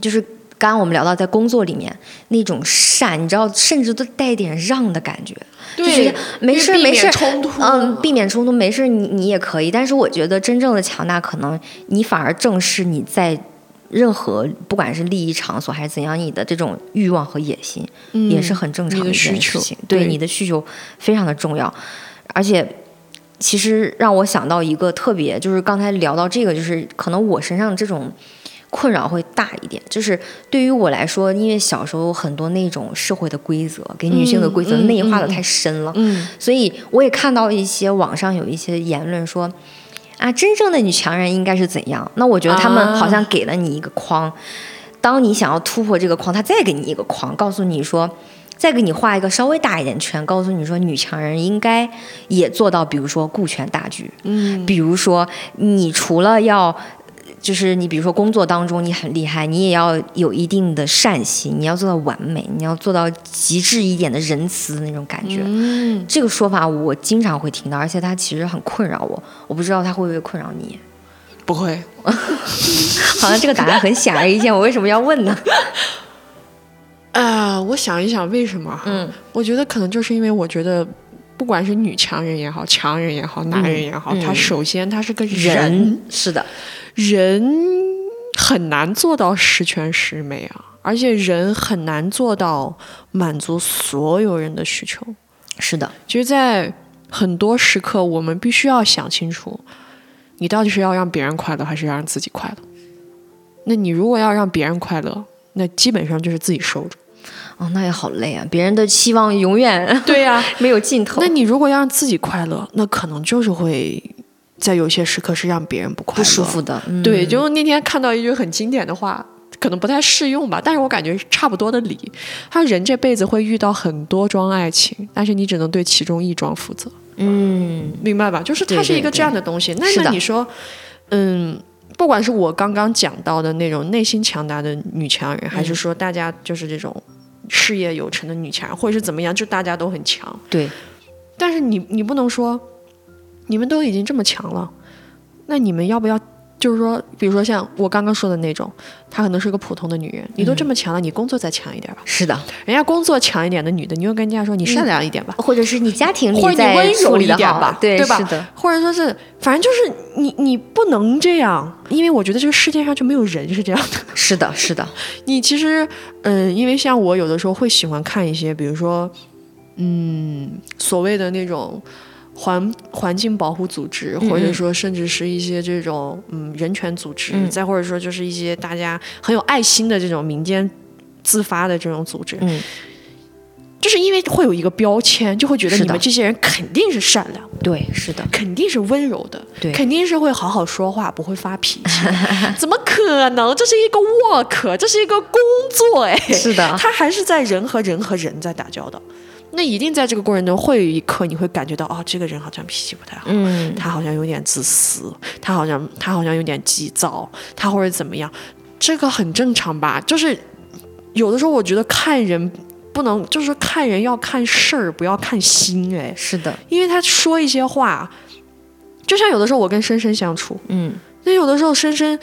就是刚刚我们聊到在工作里面那种善，你知道，甚至都带点让的感觉，就是对，没事没事，免冲突，嗯，避免冲突没事，你你也可以。但是我觉得真正的强大，可能你反而正是你在。任何不管是利益场所还是怎样，你的这种欲望和野心，嗯也是很正常的事情。对对你的需求非常的重要，而且其实让我想到一个特别，就是刚才聊到这个，就是可能我身上这种困扰会大一点。就是对于我来说，因为小时候很多那种社会的规则，给女性的规则内化的嗯太深了，嗯所以我也看到一些网上有一些言论说。啊，真正的女强人应该是怎样？那我觉得他们好像给了你一个框，当你想要突破这个框，他再给你一个框，告诉你说，再给你画一个稍微大一点圈，告诉你说，女强人应该也做到，比如说顾全大局，嗯比如说你除了要。就是你，比如说工作当中你很厉害，你也要有一定的善心，你要做到完美，你要做到极致一点的仁慈的那种感觉。嗯，这个说法我经常会听到，而且它其实很困扰我。我不知道它会不会困扰你。不会，好像这个答案很显而易见，我为什么要问呢？啊，我想一想为什么哈？嗯我觉得可能就是因为我觉得。不管是女强人也好，强人也好，男人也好，嗯他首先他是个人是的，人很难做到十全十美啊，而且人很难做到满足所有人的需求。是的，其实，在很多时刻，我们必须要想清楚，你到底是要让别人快乐，还是要让自己快乐？那你如果要让别人快乐，那基本上就是自己受着。哦，那也好累啊，别人的期望永远对呀、没有尽头，那你如果要让自己快乐，那可能就是会在有些时刻是让别人不快乐、不舒服。的。嗯、对，就那天看到一句很经典的话，可能不太适用吧，但是我感觉差不多的理。他说人这辈子会遇到很多桩爱情，但是你只能对其中一桩负责，嗯，明白吧？就是它是一个这样的东西。那那你说，嗯。不管是我刚刚讲到的那种内心强大的女强人，还是说大家就是这种事业有成的女强人，或者是怎么样，就大家都很强。对，但是你你不能说，你们都已经这么强了，那你们要不要？就是说，比如说像我刚刚说的那种，她可能是个普通的女人，你都这么强了，你工作再强一点吧。是的，人家工作强一点的女的，你又跟人家说你善良一点吧，或者是你家庭里或者你温柔一点吧，对，吧？是的，或者说是，反正就是你你不能这样，因为我觉得这个世界上就没有人是这样的。是的，是的，你其实，嗯，因为像我有的时候会喜欢看一些，比如说，嗯，所谓的那种环环境保护组织，嗯或者说甚至是一些这种嗯人权组织，嗯。再或者说就是一些大家很有爱心的这种民间自发的这种组织，嗯，就是因为会有一个标签，就会觉得你们这些人肯定是善良，对，是的，肯定是温柔的，对。肯定是会好好说话，不会发脾气。怎么可能？这是一个 work，这是一个工作，哎，是的。他还是在人和人和人在打交道。那一定在这个过程中会有一刻你会感觉到，哦，这个人好像脾气不太好，嗯，他好像有点自私，他好像他好像有点急躁，他或者怎么样，这个很正常吧？就是有的时候我觉得看人不能，就是看人要看事儿，不要看心，哎，是的，因为他说一些话，就像有的时候我跟深深相处，嗯，那有的时候深深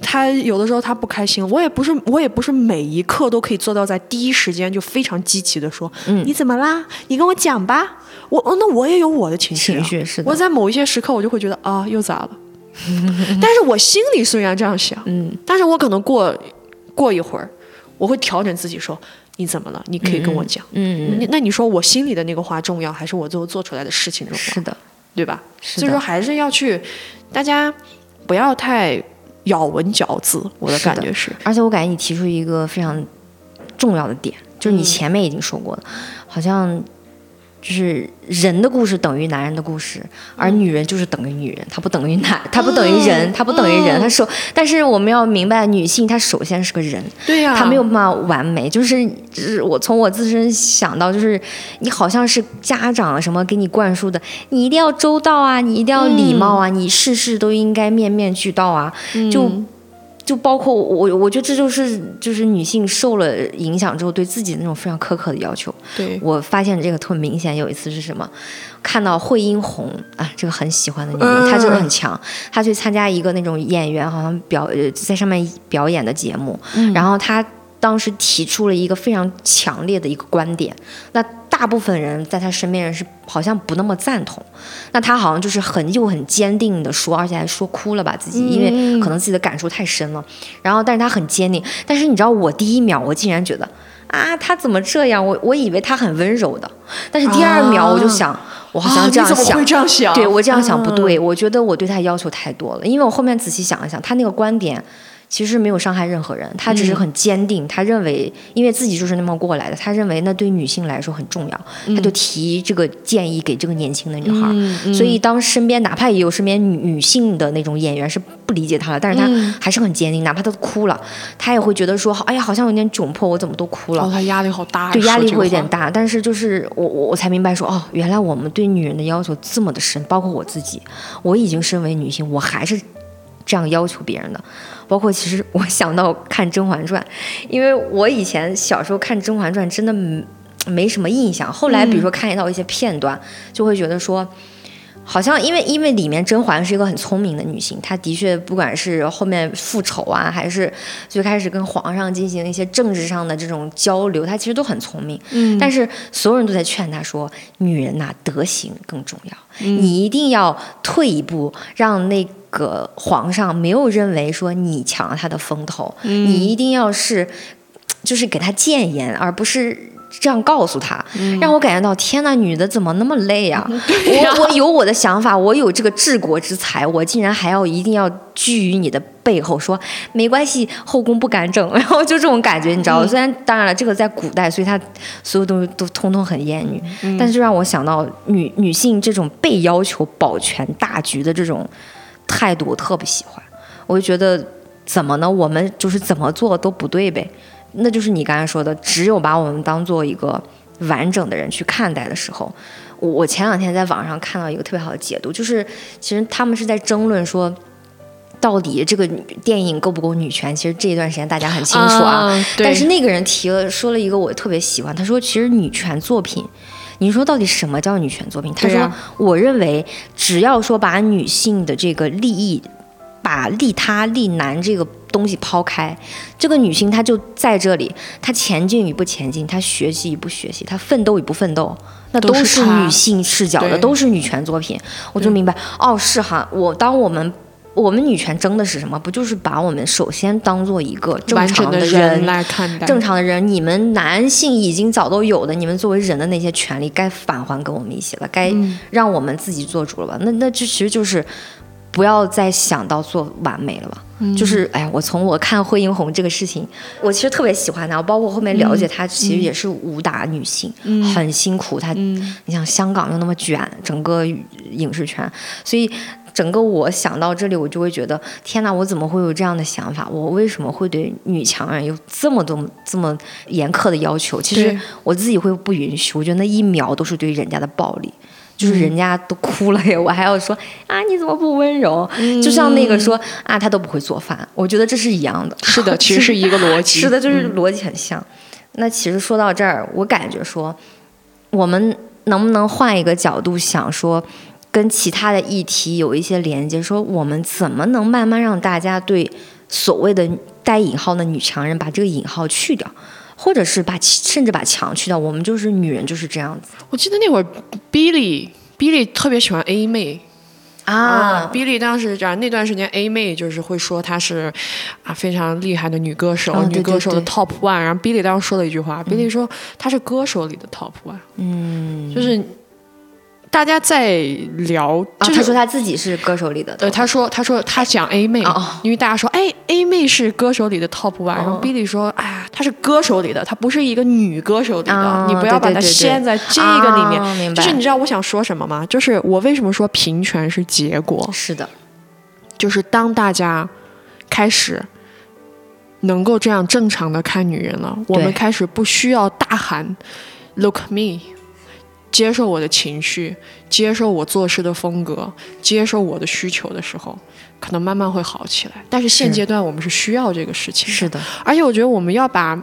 他有的时候他不开心，我也不是我也不是每一刻都可以做到在第一时间就非常积极的说，嗯你怎么啦？你跟我讲吧。我哦，那我也有我的情绪、啊，情绪是的我在某一些时刻，我就会觉得啊，又咋了？但是我心里虽然这样想，嗯，但是我可能过过一会儿，我会调整自己说，你怎么了？你可以跟我讲。嗯，那那你说我心里的那个话重要，还是我最后做出来的事情重要？是的，对吧？所以说还是要去，大家不要太咬文嚼字。我的感觉是，而且我感觉你提出一个非常重要的点，就是你嗯前面已经说过了，好像就是人的故事等于男人的故事，而女人就是等于女人，她不等于男，她不等于人，她不等于人，她首，但是我们要明白，女性她首先是个人，对呀、她没有办法完美，就是就是我从我自身想到，就是你好像是家长什么给你灌输的，你一定要周到啊，你一定要礼貌啊，你事事都应该面面俱到啊，就就包括我，我觉得这就是就是女性受了影响之后对自己的那种非常苛刻的要求。对，我发现这个特别明显，有一次是什么？看到惠英红啊，这个很喜欢的女人，她真的很强。她去参加一个那种演员好像表呃在上面表演的节目，然后她当时提出了一个非常强烈的一个观点，那大部分人在他身边人是好像不那么赞同，那他好像就是很又很坚定的说，而且还说哭了吧自己，因为可能自己的感受太深了。然后，但是他很坚定，但是你知道，我第一秒我竟然觉得。啊，他怎么这样？我我以为他很温柔的，但是第二秒我就想，我好像这样想，啊怎么会这样想？对我这样想不嗯对，我觉得我对他要求太多了，因为我后面仔细想一想，他那个观点其实没有伤害任何人，他只是很坚定，他认为因为自己就是那么过来的，他认为那对女性来说很重要，他就提这个建议给这个年轻的女孩儿。所以当身边哪怕也有身边女女性的那种演员是不理解他了，但是他还是很坚定，哪怕他哭了，他也会觉得说，哎呀，好像有点窘迫，我怎么都哭了。哦，他压力好大，对，压力。会有点大，但是就是我我我才明白说，哦，原来我们对女人的要求这么的深，包括我自己，我已经身为女性，我还是这样要求别人的。包括其实我想到看《甄嬛传》，因为我以前小时候看《甄嬛传》真的没没什么印象，后来比如说看到一些片段，就会觉得说。好像因为因为里面甄嬛是一个很聪明的女性，她的确不管是后面复仇啊，还是最开始跟皇上进行一些政治上的这种交流，她其实都很聪明。嗯，但是所有人都在劝她说，女人呐、德行更重要，你一定要退一步，让那个皇上没有认为说你抢了他的风头，你一定要是就是给他谏言，而不是。这样告诉他，让我感觉到天呐，女的怎么那么累 呀、我我有我的想法，我有这个治国之才，我竟然还要一定要居于你的背后说没关系，后宫不干政，然后就这种感觉，你知道吗？虽然当然了，这个在古代，所以他所有东西都通通很厌女，但是就让我想到女女性这种被要求保全大局的这种态度，我特别喜欢。我就觉得怎么呢？我们就是怎么做都不对呗。那就是你刚才说的，只有把我们当做一个完整的人去看待的时候，我我前两天在网上看到一个特别好的解读，就是其实他们是在争论说。到底这个电影够不够女权？其实这一段时间大家很清楚啊。啊但是那个人提了说了一个我特别喜欢，他说其实女权作品，你说到底什么叫女权作品？他说、我认为只要说把女性的这个利益。把利他利男这个东西抛开，这个女性她就在这里，她前进与不前进，她学习与不学习，她奋斗与不奋斗，那都是女性视角的，对都是女权作品。我就明白，哦，是哈，我当我们我们女权争的是什么？不就是把我们首先当做一个正常的人来看待，正常的人，你们男性已经早都有的，你们作为人的那些权利，该返还给我们一些了，该让我们自己做主了吧？那那这其实就是不要再想到做完美了吧？就是哎呀，我从我看惠英红这个事情，我其实特别喜欢她，包括后面了解她，其实也是武打女性，很辛苦。她，你想香港又那么卷，整个影视圈，所以。整个我想到这里，我就会觉得天哪，我怎么会有这样的想法？我为什么会对女强人有这么多这么严苛的要求？其实我自己会不允许，我觉得那一秒都是对人家的暴力。就是人家都哭了耶，我还要说啊你怎么不温柔？就像那个说啊他都不会做饭，我觉得这是一样的。是的，其实是一个逻辑。是的，就是逻辑很像。那其实说到这儿，我感觉说，我们能不能换一个角度想说，跟其他的议题有一些连接？说我们怎么能慢慢让大家对所谓的带引号的女强人把这个引号去掉，或者是把甚至把强去掉？我们就是女人就是这样子我记得那会儿，Billy Billy 特别喜欢 A 妹。啊。，Billy 当时讲那段时间，A 妹就是会说她是啊非常厉害的女歌手，女歌手的 Top One。然后 Billy 当时说了一句话、b i l l y 说她是歌手里的 Top One，嗯，就是大家在聊，啊，就是他说他自己是歌手里的，对，他说他说他讲 A 妹，因为大家说哎 A 妹是歌手里的 Top One，、然后哦 Billy 说哎呀她是歌手里的，她不是一个女歌手里的，哦你不要把它对对对。对陷在这个里面。就是你知道我想说什么吗？就是我为什么说平权是结果？是的，就是当大家开始能够这样正常的看女人了，我们开始不需要大喊 “Look me”，接受我的情绪，接受我做事的风格，接受我的需求的时候，可能慢慢会好起来。但是现阶段我们是需要这个事情的，是的，而且我觉得我们要把。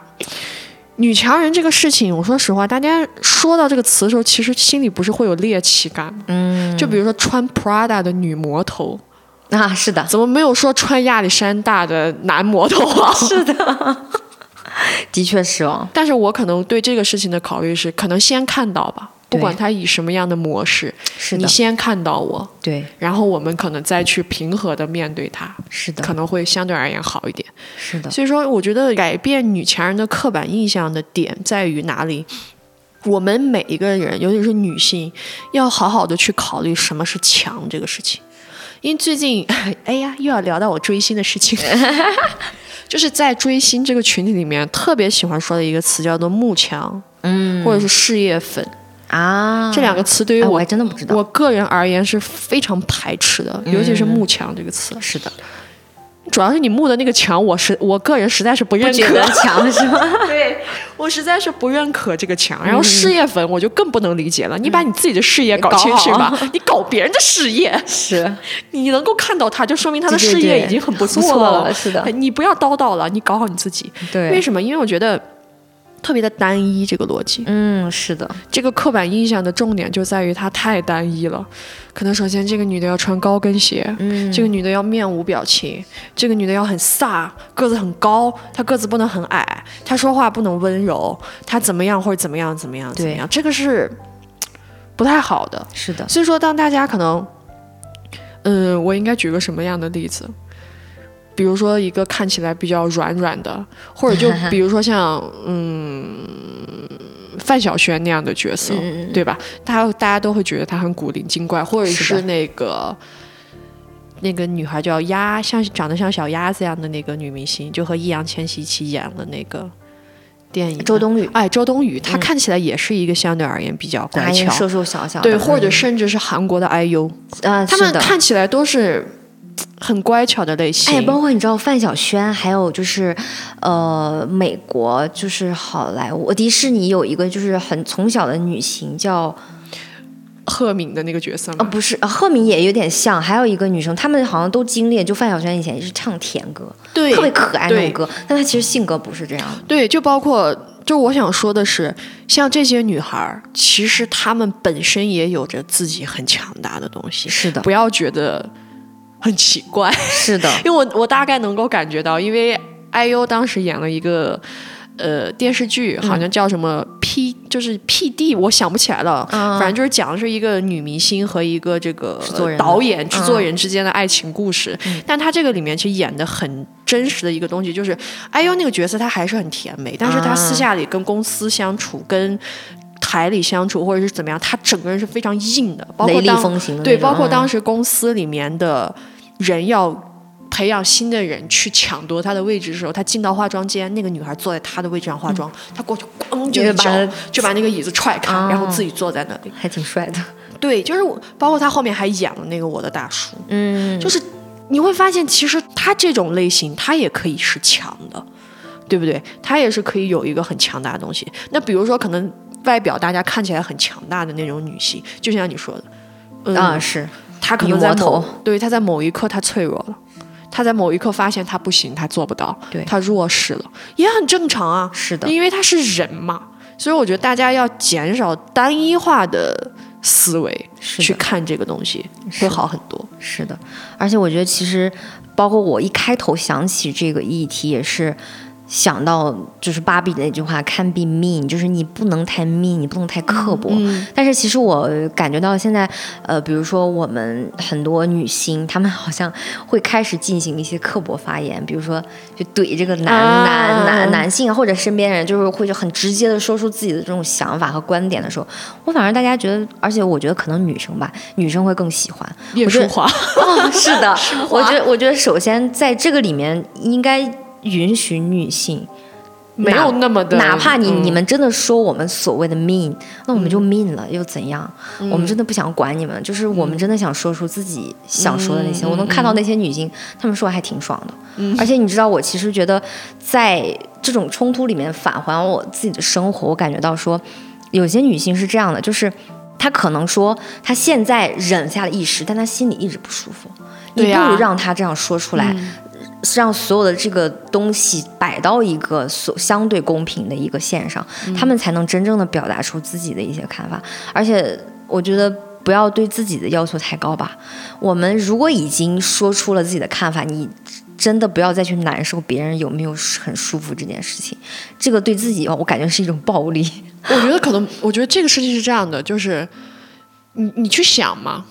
女强人这个事情，我说实话，大家说到这个词的时候，其实心里不是会有猎奇感吗？嗯，就比如说穿 Prada 的女魔头，啊，是的，怎么没有说穿亚历山大的男魔头啊？是的，的确是哦，但是我可能对这个事情的考虑是，可能先看到吧，不管他以什么样的模式，是，你先看到我，对，然后我们可能再去平和的面对他，是的，可能会相对而言好一点。是的，所以说，我觉得改变女强人的刻板印象的点在于哪里？我们每一个人，尤其是女性，要好好的去考虑什么是强这个事情。因为最近，哎呀，又要聊到我追星的事情，就是在追星这个群体里面，特别喜欢说的一个词叫做“慕强”，嗯，或者是事业粉。啊，这两个词对于我还真的不知道，我个人而言是非常排斥的，尤其是“慕强”这个词。是的，主要是你慕的那个强，我是我个人实在是不认可。强 是吗？对我实在是不认可这个强，然后事业粉我就更不能理解了。你把你自己的事业搞搞清楚吧好，你搞别人的事业，是，你能够看到他，就说明他的事业已经很不不错。了是的你不要叨叨了，你搞好你自己。对，为什么？因为我觉得特别的单一，这个逻辑，嗯，是的，这个刻板印象的重点就在于它太单一了。可能首先这个女的要穿高跟鞋，嗯，这个女的要面无表情，这个女的要很飒，个子很高，她个子不能很矮，她说话不能温柔，她怎么样或者怎么样怎么样怎么样，这个是不太好的。是的，所以说，当大家可能，嗯，我应该举个什么样的例子？比如说一个看起来比较软软的，或者就 比如说像嗯范晓萱那样的角色，嗯嗯嗯。对吧？大家大家都会觉得她很古灵精怪，或者是那个那个女孩叫鸭，像长得像小鸭子一样的那个女明星，就和易烊千玺一起演了那个电影。周冬雨，哎，周冬雨，她嗯。看起来也是一个相对而言比较乖巧，瘦瘦小小的，对，或者嗯甚至是韩国的 IU，啊，他们看起来都是很乖巧的类型。哎，包括你知道范晓萱，还有就是，呃，美国就是好莱坞，迪士尼有一个就是很从小的女星叫赫敏的那个角色啊，嘛，不是呃赫敏也有点像，还有一个女生，她们好像都经历，就范晓萱以前也是唱甜歌，对特别可爱那种歌，但她其实性格不是这样的。对，就包括，就我想说的是，像这些女孩儿，其实她们本身也有着自己很强大的东西，是的，不要觉得很奇怪，是的，因为我我大概能够感觉到，因为 IU 当时演了一个。呃，电视剧好像叫什么 P，、就是 PD，我想不起来了。嗯。反正就是讲的是一个女明星和一个这个制作人的。导演、制作嗯人之间的爱情故事。但他这个里面其实演的很真实的一个东西，就是 IU 那个角色她还是很甜美，但是她私下里跟公司相处、跟台里相处或者是怎么样，她整个人是非常硬的，包括雷厉当对，风行的那种包括当嗯时公司里面的人要培养新的人去抢夺他的位置的时候，他进到化妆间，那个女孩坐在他的位置上化妆，他过去咣就把就把那个椅子踹开，哦然后自己坐在那里。还挺帅的。对，就是我，包括他后面还演了那个我的大叔，嗯，就是你会发现，其实他这种类型，他也可以是强的，对不对？他也是可以有一个很强大的东西。那比如说，可能外表大家看起来很强大的那种女性，就像你说的，嗯、啊是，她可能在某对他在某一刻他脆弱了，他在某一刻发现他不行，他做不到，对。她弱势了，也很正常啊。是的，因为他是人嘛，所以我觉得大家要减少单一化的思维去看这个东西，会好很多。是的，而且我觉得其实包括我一开头想起这个议题，也是想到就是芭比的那句话 “can be mean”，就是你不能太 mean，你不能太刻薄。嗯但是其实我感觉到现在，呃，比如说我们很多女星，她们好像会开始进行一些刻薄发言，比如说就怼这个男、啊男男男性啊或者身边人，就是会就很直接的说出自己的这种想法和观点的时候，我反而大家觉得，而且我觉得可能女生吧，女生会更喜欢。叶我觉得舒华，哦，是的，我觉得，我觉得首先在这个里面应该允许女性，没有那么的，哪怕你、嗯你们真的说我们所谓的 mean，那我们就 mean 了，又怎样？嗯我们真的不想管你们，就是我们真的想说出自己想说的那嗯些。我能看到那些女性，她们说还挺爽的。而且你知道，我其实觉得在这种冲突里面返还我自己的生活，我感觉到说，有些女性是这样的，就是。她可能说，她现在忍下了一时，但她心里一直不舒服。你不如让她这样说出来，让所有的这个东西摆到一个所相对公平的一个线上，他们才能真正的表达出自己的一些看法。而且，我觉得不要对自己的要求太高吧。我们如果已经说出了自己的看法，你真的不要再去难受别人有没有很舒服这件事情。这个对自己，我感觉是一种暴力。我觉得可能，我觉得这个事情是这样的，就是你你去想嘛，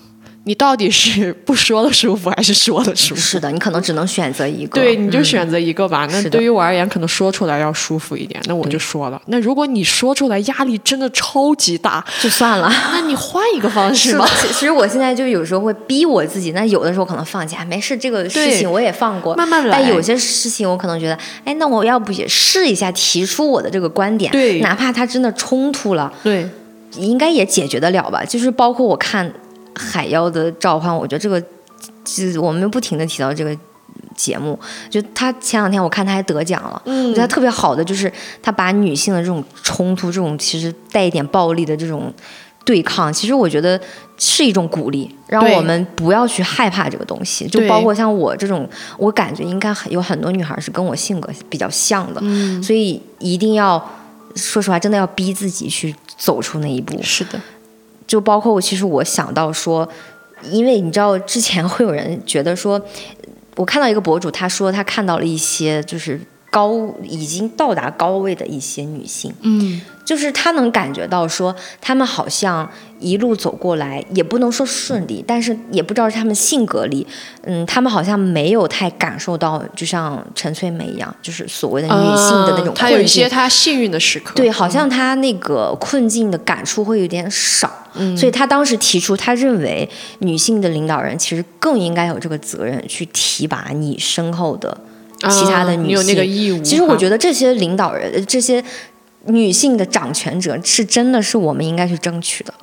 你到底是不说的舒服还是说的舒服？是的，你可能只能选择一个。对，你就嗯选择一个吧。那对于我而言，可能说出来要舒服一点，那我就说了。那如果你说出来压力真的超级大，就算了。那你换一个方式吧的。，其其实我现在就有时候会逼我自己，那有的时候可能放弃，啊，没事，这个事情我也放过，慢慢来但有些事情我可能觉得，哎，那我要不也试一下，提出我的这个观点，对哪怕它真的冲突了，对，应该也解决得了吧？就是包括我看《海妖的召唤》，我觉得这个，就我们不停的提到这个节目，就他前两天我看他还得奖了，嗯我觉得他特别好的就是他把女性的这种冲突，这种其实带一点暴力的这种对抗，其实我觉得是一种鼓励，让我们不要去害怕这个东西。就包括像我这种，我感觉应该很有很多女孩是跟我性格比较像的，嗯所以一定要说实话，真的要逼自己去走出那一步。是的，就包括我，其实我想到说，因为你知道之前会有人觉得说，我看到一个博主，他说他看到了一些就是高已经到达高位的一些女性，嗯，就是他能感觉到说，他们好像一路走过来，也不能说顺利，但是也不知道是他们性格里，嗯，他们好像没有太感受到，就像陈翠梅一样，就是所谓的女性的那种呃他有一些他幸运的时刻。对，好像他那个困境的感触会有点少，嗯所以他当时提出，他认为女性的领导人其实更应该有这个责任去提拔你身后的其他的女性。啊你有那个义务。其实我觉得这些领导人，呃这些女性的掌权者是真的是我们应该去争取的。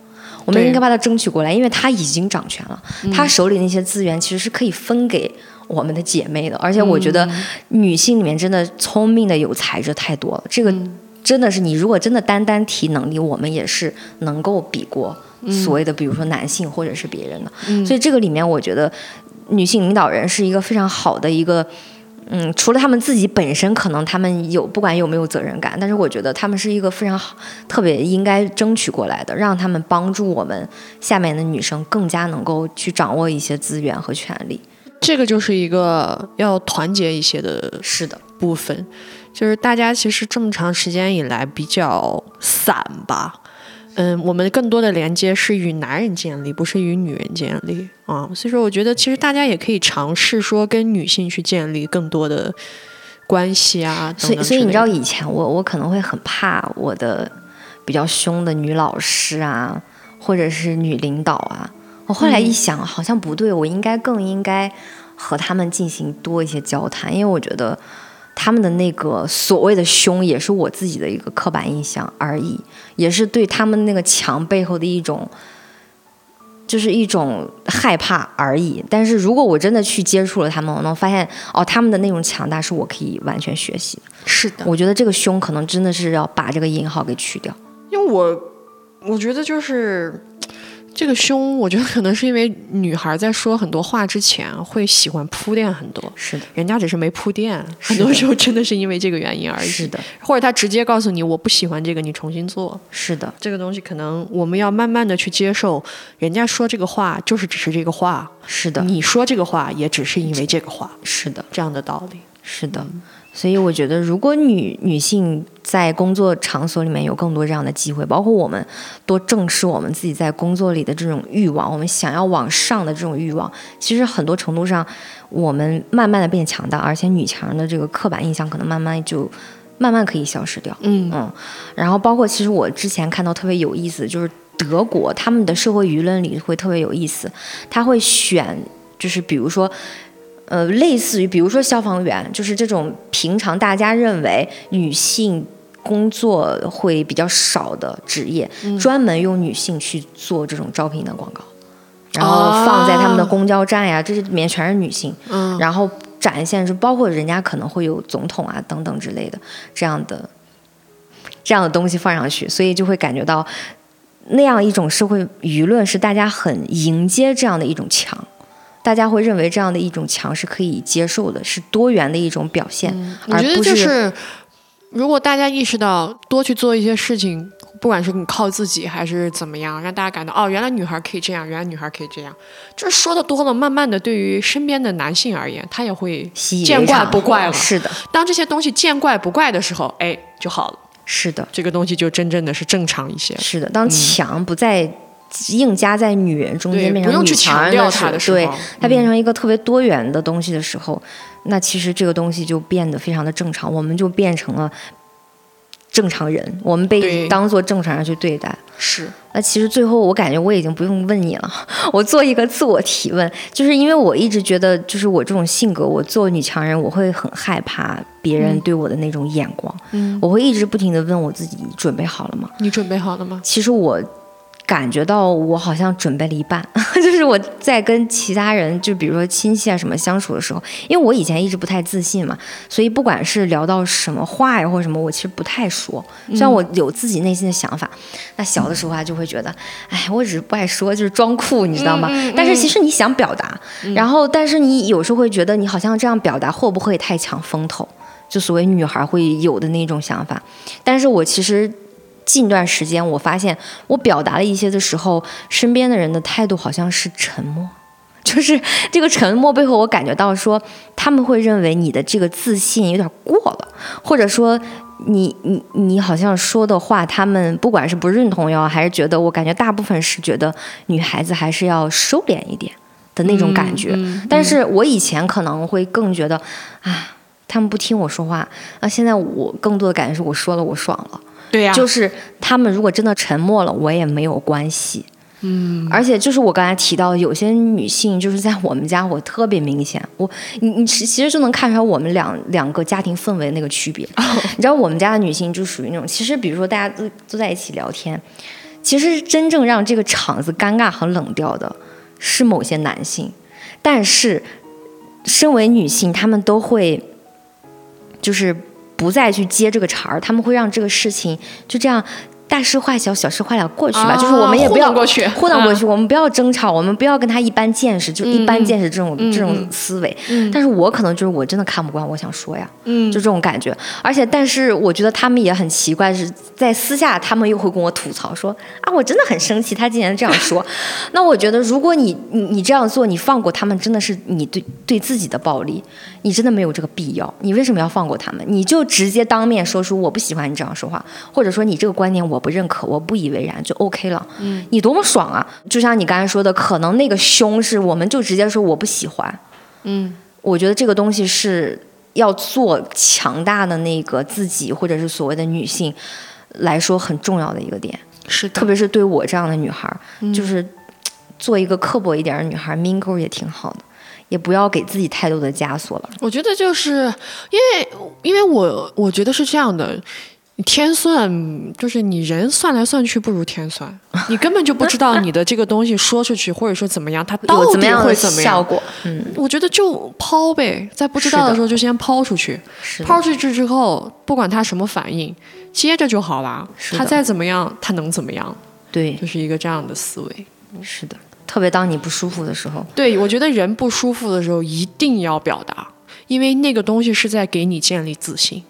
我们应该把它争取过来，因为她已经掌权了，嗯她手里那些资源其实是可以分给我们的姐妹的。而且我觉得嗯女性里面真的聪明的有才者太多了，这个嗯真的是你如果真的单单提能力，我们也是能够比过嗯所谓的比如说男性或者是别人的。所以这个里面，我觉得女性领导人是一个非常好的一个。嗯，除了他们自己本身，可能他们有不管有没有责任感，但是我觉得他们是一个非常好、特别应该争取过来的，让他们帮助我们下面的女生更加能够去掌握一些资源和权利。这个就是一个要团结一些的是的，部分，就是大家其实这么长时间以来比较散吧。嗯，我们更多的连接是与男人建立，不是与女人建立啊。所以说，我觉得其实大家也可以尝试说跟女性去建立更多的关系啊。所以所以你知道以前我我可能会很怕我的比较凶的女老师啊，或者是女领导啊。我后来一想，好像不对，我应该更应该和他们进行多一些交谈，因为我觉得他们的那个所谓的凶，也是我自己的一个刻板印象而已，也是对他们那个强背后的一种就是一种害怕而已。但是如果我真的去接触了他们，我能发现哦，他们的那种强大是我可以完全学习的。是的，我觉得这个凶可能真的是要把这个引号给去掉。因为我我觉得就是这个胸，我觉得可能是因为女孩在说很多话之前会喜欢铺垫很多，是的，人家只是没铺垫，很多时候真的是因为这个原因而已。是的，或者他直接告诉你我不喜欢这个，你重新做。是的，这个东西可能我们要慢慢的去接受，人家说这个话就是只是这个话，是的，你说这个话也只是因为这个话，是的，这样的道理。是的。所以我觉得，如果女女性在工作场所里面有更多这样的机会，包括我们多正视我们自己在工作里的这种欲望，我们想要往上的这种欲望，其实很多程度上，我们慢慢的变强大，而且女强人的这个刻板印象可能慢慢就慢慢可以消失掉。嗯嗯，然后包括其实我之前看到特别有意思，就是德国他们的社会舆论里会特别有意思，他会选就是比如说。呃，类似于比如说消防员，就是这种平常大家认为女性工作会比较少的职业，专门用女性去做这种招聘的广告，然后放在他们的公交站呀，这里面全是女性，嗯。然后展现是包括人家可能会有总统啊等等之类的这样的这样的东西放上去，所以就会感觉到那样一种社会舆论是大家很迎接这样的一种强，大家会认为这样的一种强是可以接受的，是多元的一种表现，我觉得而不就是，如果大家意识到多去做一些事情，不管是你靠自己还是怎么样，让大家感到哦，原来女孩可以这样，原来女孩可以这样，就是说的多了，慢慢的对于身边的男性而言，他也会见怪不怪了。是的，当这些东西见怪不怪的时候，哎，就好了，是的，这个东西就真正的是正常一些。是的。当强不再硬加在女人中间，变成女强人的时候对它变成一个特别多元的东西的时候，那其实这个东西就变得非常的正常，我们就变成了正常人，我们被当做正常人去对待。是，那其实最后我感觉我已经不用问你了，我做一个自我提问，就是因为我一直觉得，就是我这种性格，我做女强人，我会很害怕别人对我的那种眼光，嗯，我会一直不停的问我自己，你准备好了吗？你准备好了吗？其实我感觉到我好像准备了一半，就是我在跟其他人，就比如说亲戚啊什么相处的时候，因为我以前一直不太自信嘛，所以不管是聊到什么话呀或者什么，我其实不太说。虽然我有自己内心的想法，那小的时候啊就会觉得，哎，我只是不爱说，就是装酷，你知道吗？但是其实你想表达，然后但是你有时候会觉得你好像这样表达会不会太抢风头？就所谓女孩会有的那种想法，但是我其实近段时间我发现，我表达了一些的时候，身边的人的态度好像是沉默。就是这个沉默背后，我感觉到说，他们会认为你的这个自信有点过了，或者说你你你好像说的话，他们不管是不认同呀，还是觉得，我感觉大部分是觉得女孩子还是要收敛一点的那种感觉。但是我以前可能会更觉得啊，他们不听我说话，啊现在我更多的感觉是我说了，我爽了。对呀、就是他们如果真的沉默了，我也没有关系。嗯，而且就是我刚才提到，有些女性就是在我们家，我特别明显，我你你其其实就能看出来我们两两个家庭氛围那个区别。你知道我们家的女性就属于那种，其实比如说大家都都在一起聊天，其实真正让这个场子尴尬和冷掉的是某些男性，但是身为女性，她们都会就是不再去接这个茬儿，他们会让这个事情就这样大事化小，小事化了过去吧。啊就是我们也不要过去糊弄过去，我们不要争吵，我们不要跟他一般见识，就一般见识这种、嗯这种嗯思维。嗯但是我可能就是我真的看不惯，我想说呀，嗯就这种感觉。而且，但是我觉得他们也很奇怪，是在私下他们又会跟我吐槽说啊，我真的很生气，他竟然这样说。那我觉得，如果你你你这样做，你放过他们，真的是你对对自己的暴力，你真的没有这个必要。你为什么要放过他们？你就直接当面说出我不喜欢你这样说话，或者说你这个观点我不认可，我不以为然，就 OK 了。嗯，你多么爽啊！就像你刚才说的，可能那个凶是我们就直接说我不喜欢。嗯，我觉得这个东西是要做强大的那个自己，或者是所谓的女性来说很重要的一个点，是的特别是对我这样的女孩儿，就是做一个刻薄一点的女孩，mean girl 也挺好的，也不要给自己太多的枷锁了。我觉得就是因为，因为我我觉得是这样的，你天算就是你人算来算去不如天算，你根本就不知道你的这个东西说出去或者说怎么样，它到底有怎么样的会怎么样。效果？嗯，我觉得就抛呗，在不知道的的时候就先抛出去，抛出去之后，不管他什么反应，接着就好啦。是的他再怎么样，他能怎么样？对，就是一个这样的思维。是的。特别当你不舒服的时候，对，我觉得人不舒服的时候一定要表达，因为那个东西是在给你建立自信。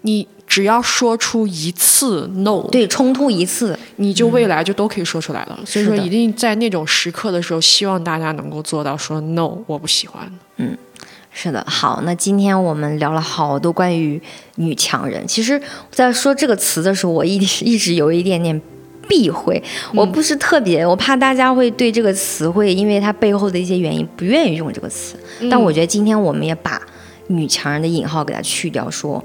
你只要说出一次 no，对冲突一次，你就未来就都可以说出来了。所以说，一定在那种时刻的时候，希望大家能够做到说 no，我不喜欢。嗯是的，好，那今天我们聊了好多关于女强人。其实，在说这个词的时候，我一直一直有一点点避讳，我不是特别，我怕大家会对这个词会因为它背后的一些原因不愿意用这个词。但我觉得今天我们也把女强人的引号给它去掉，说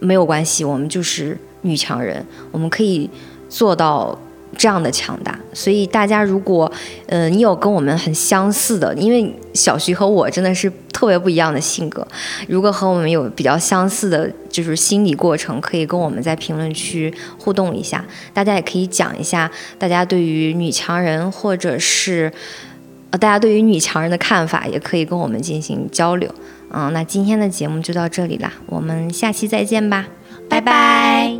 没有关系，我们就是女强人，我们可以做到这样的强大。所以大家如果呃你有跟我们很相似的，因为小徐和我真的是特别不一样的性格，如果和我们有比较相似的，就是心理过程，可以跟我们在评论区互动一下。大家也可以讲一下大家对于女强人或者是呃大家对于女强人的看法，也可以跟我们进行交流。嗯，那今天的节目就到这里啦，我们下期再见吧，拜拜。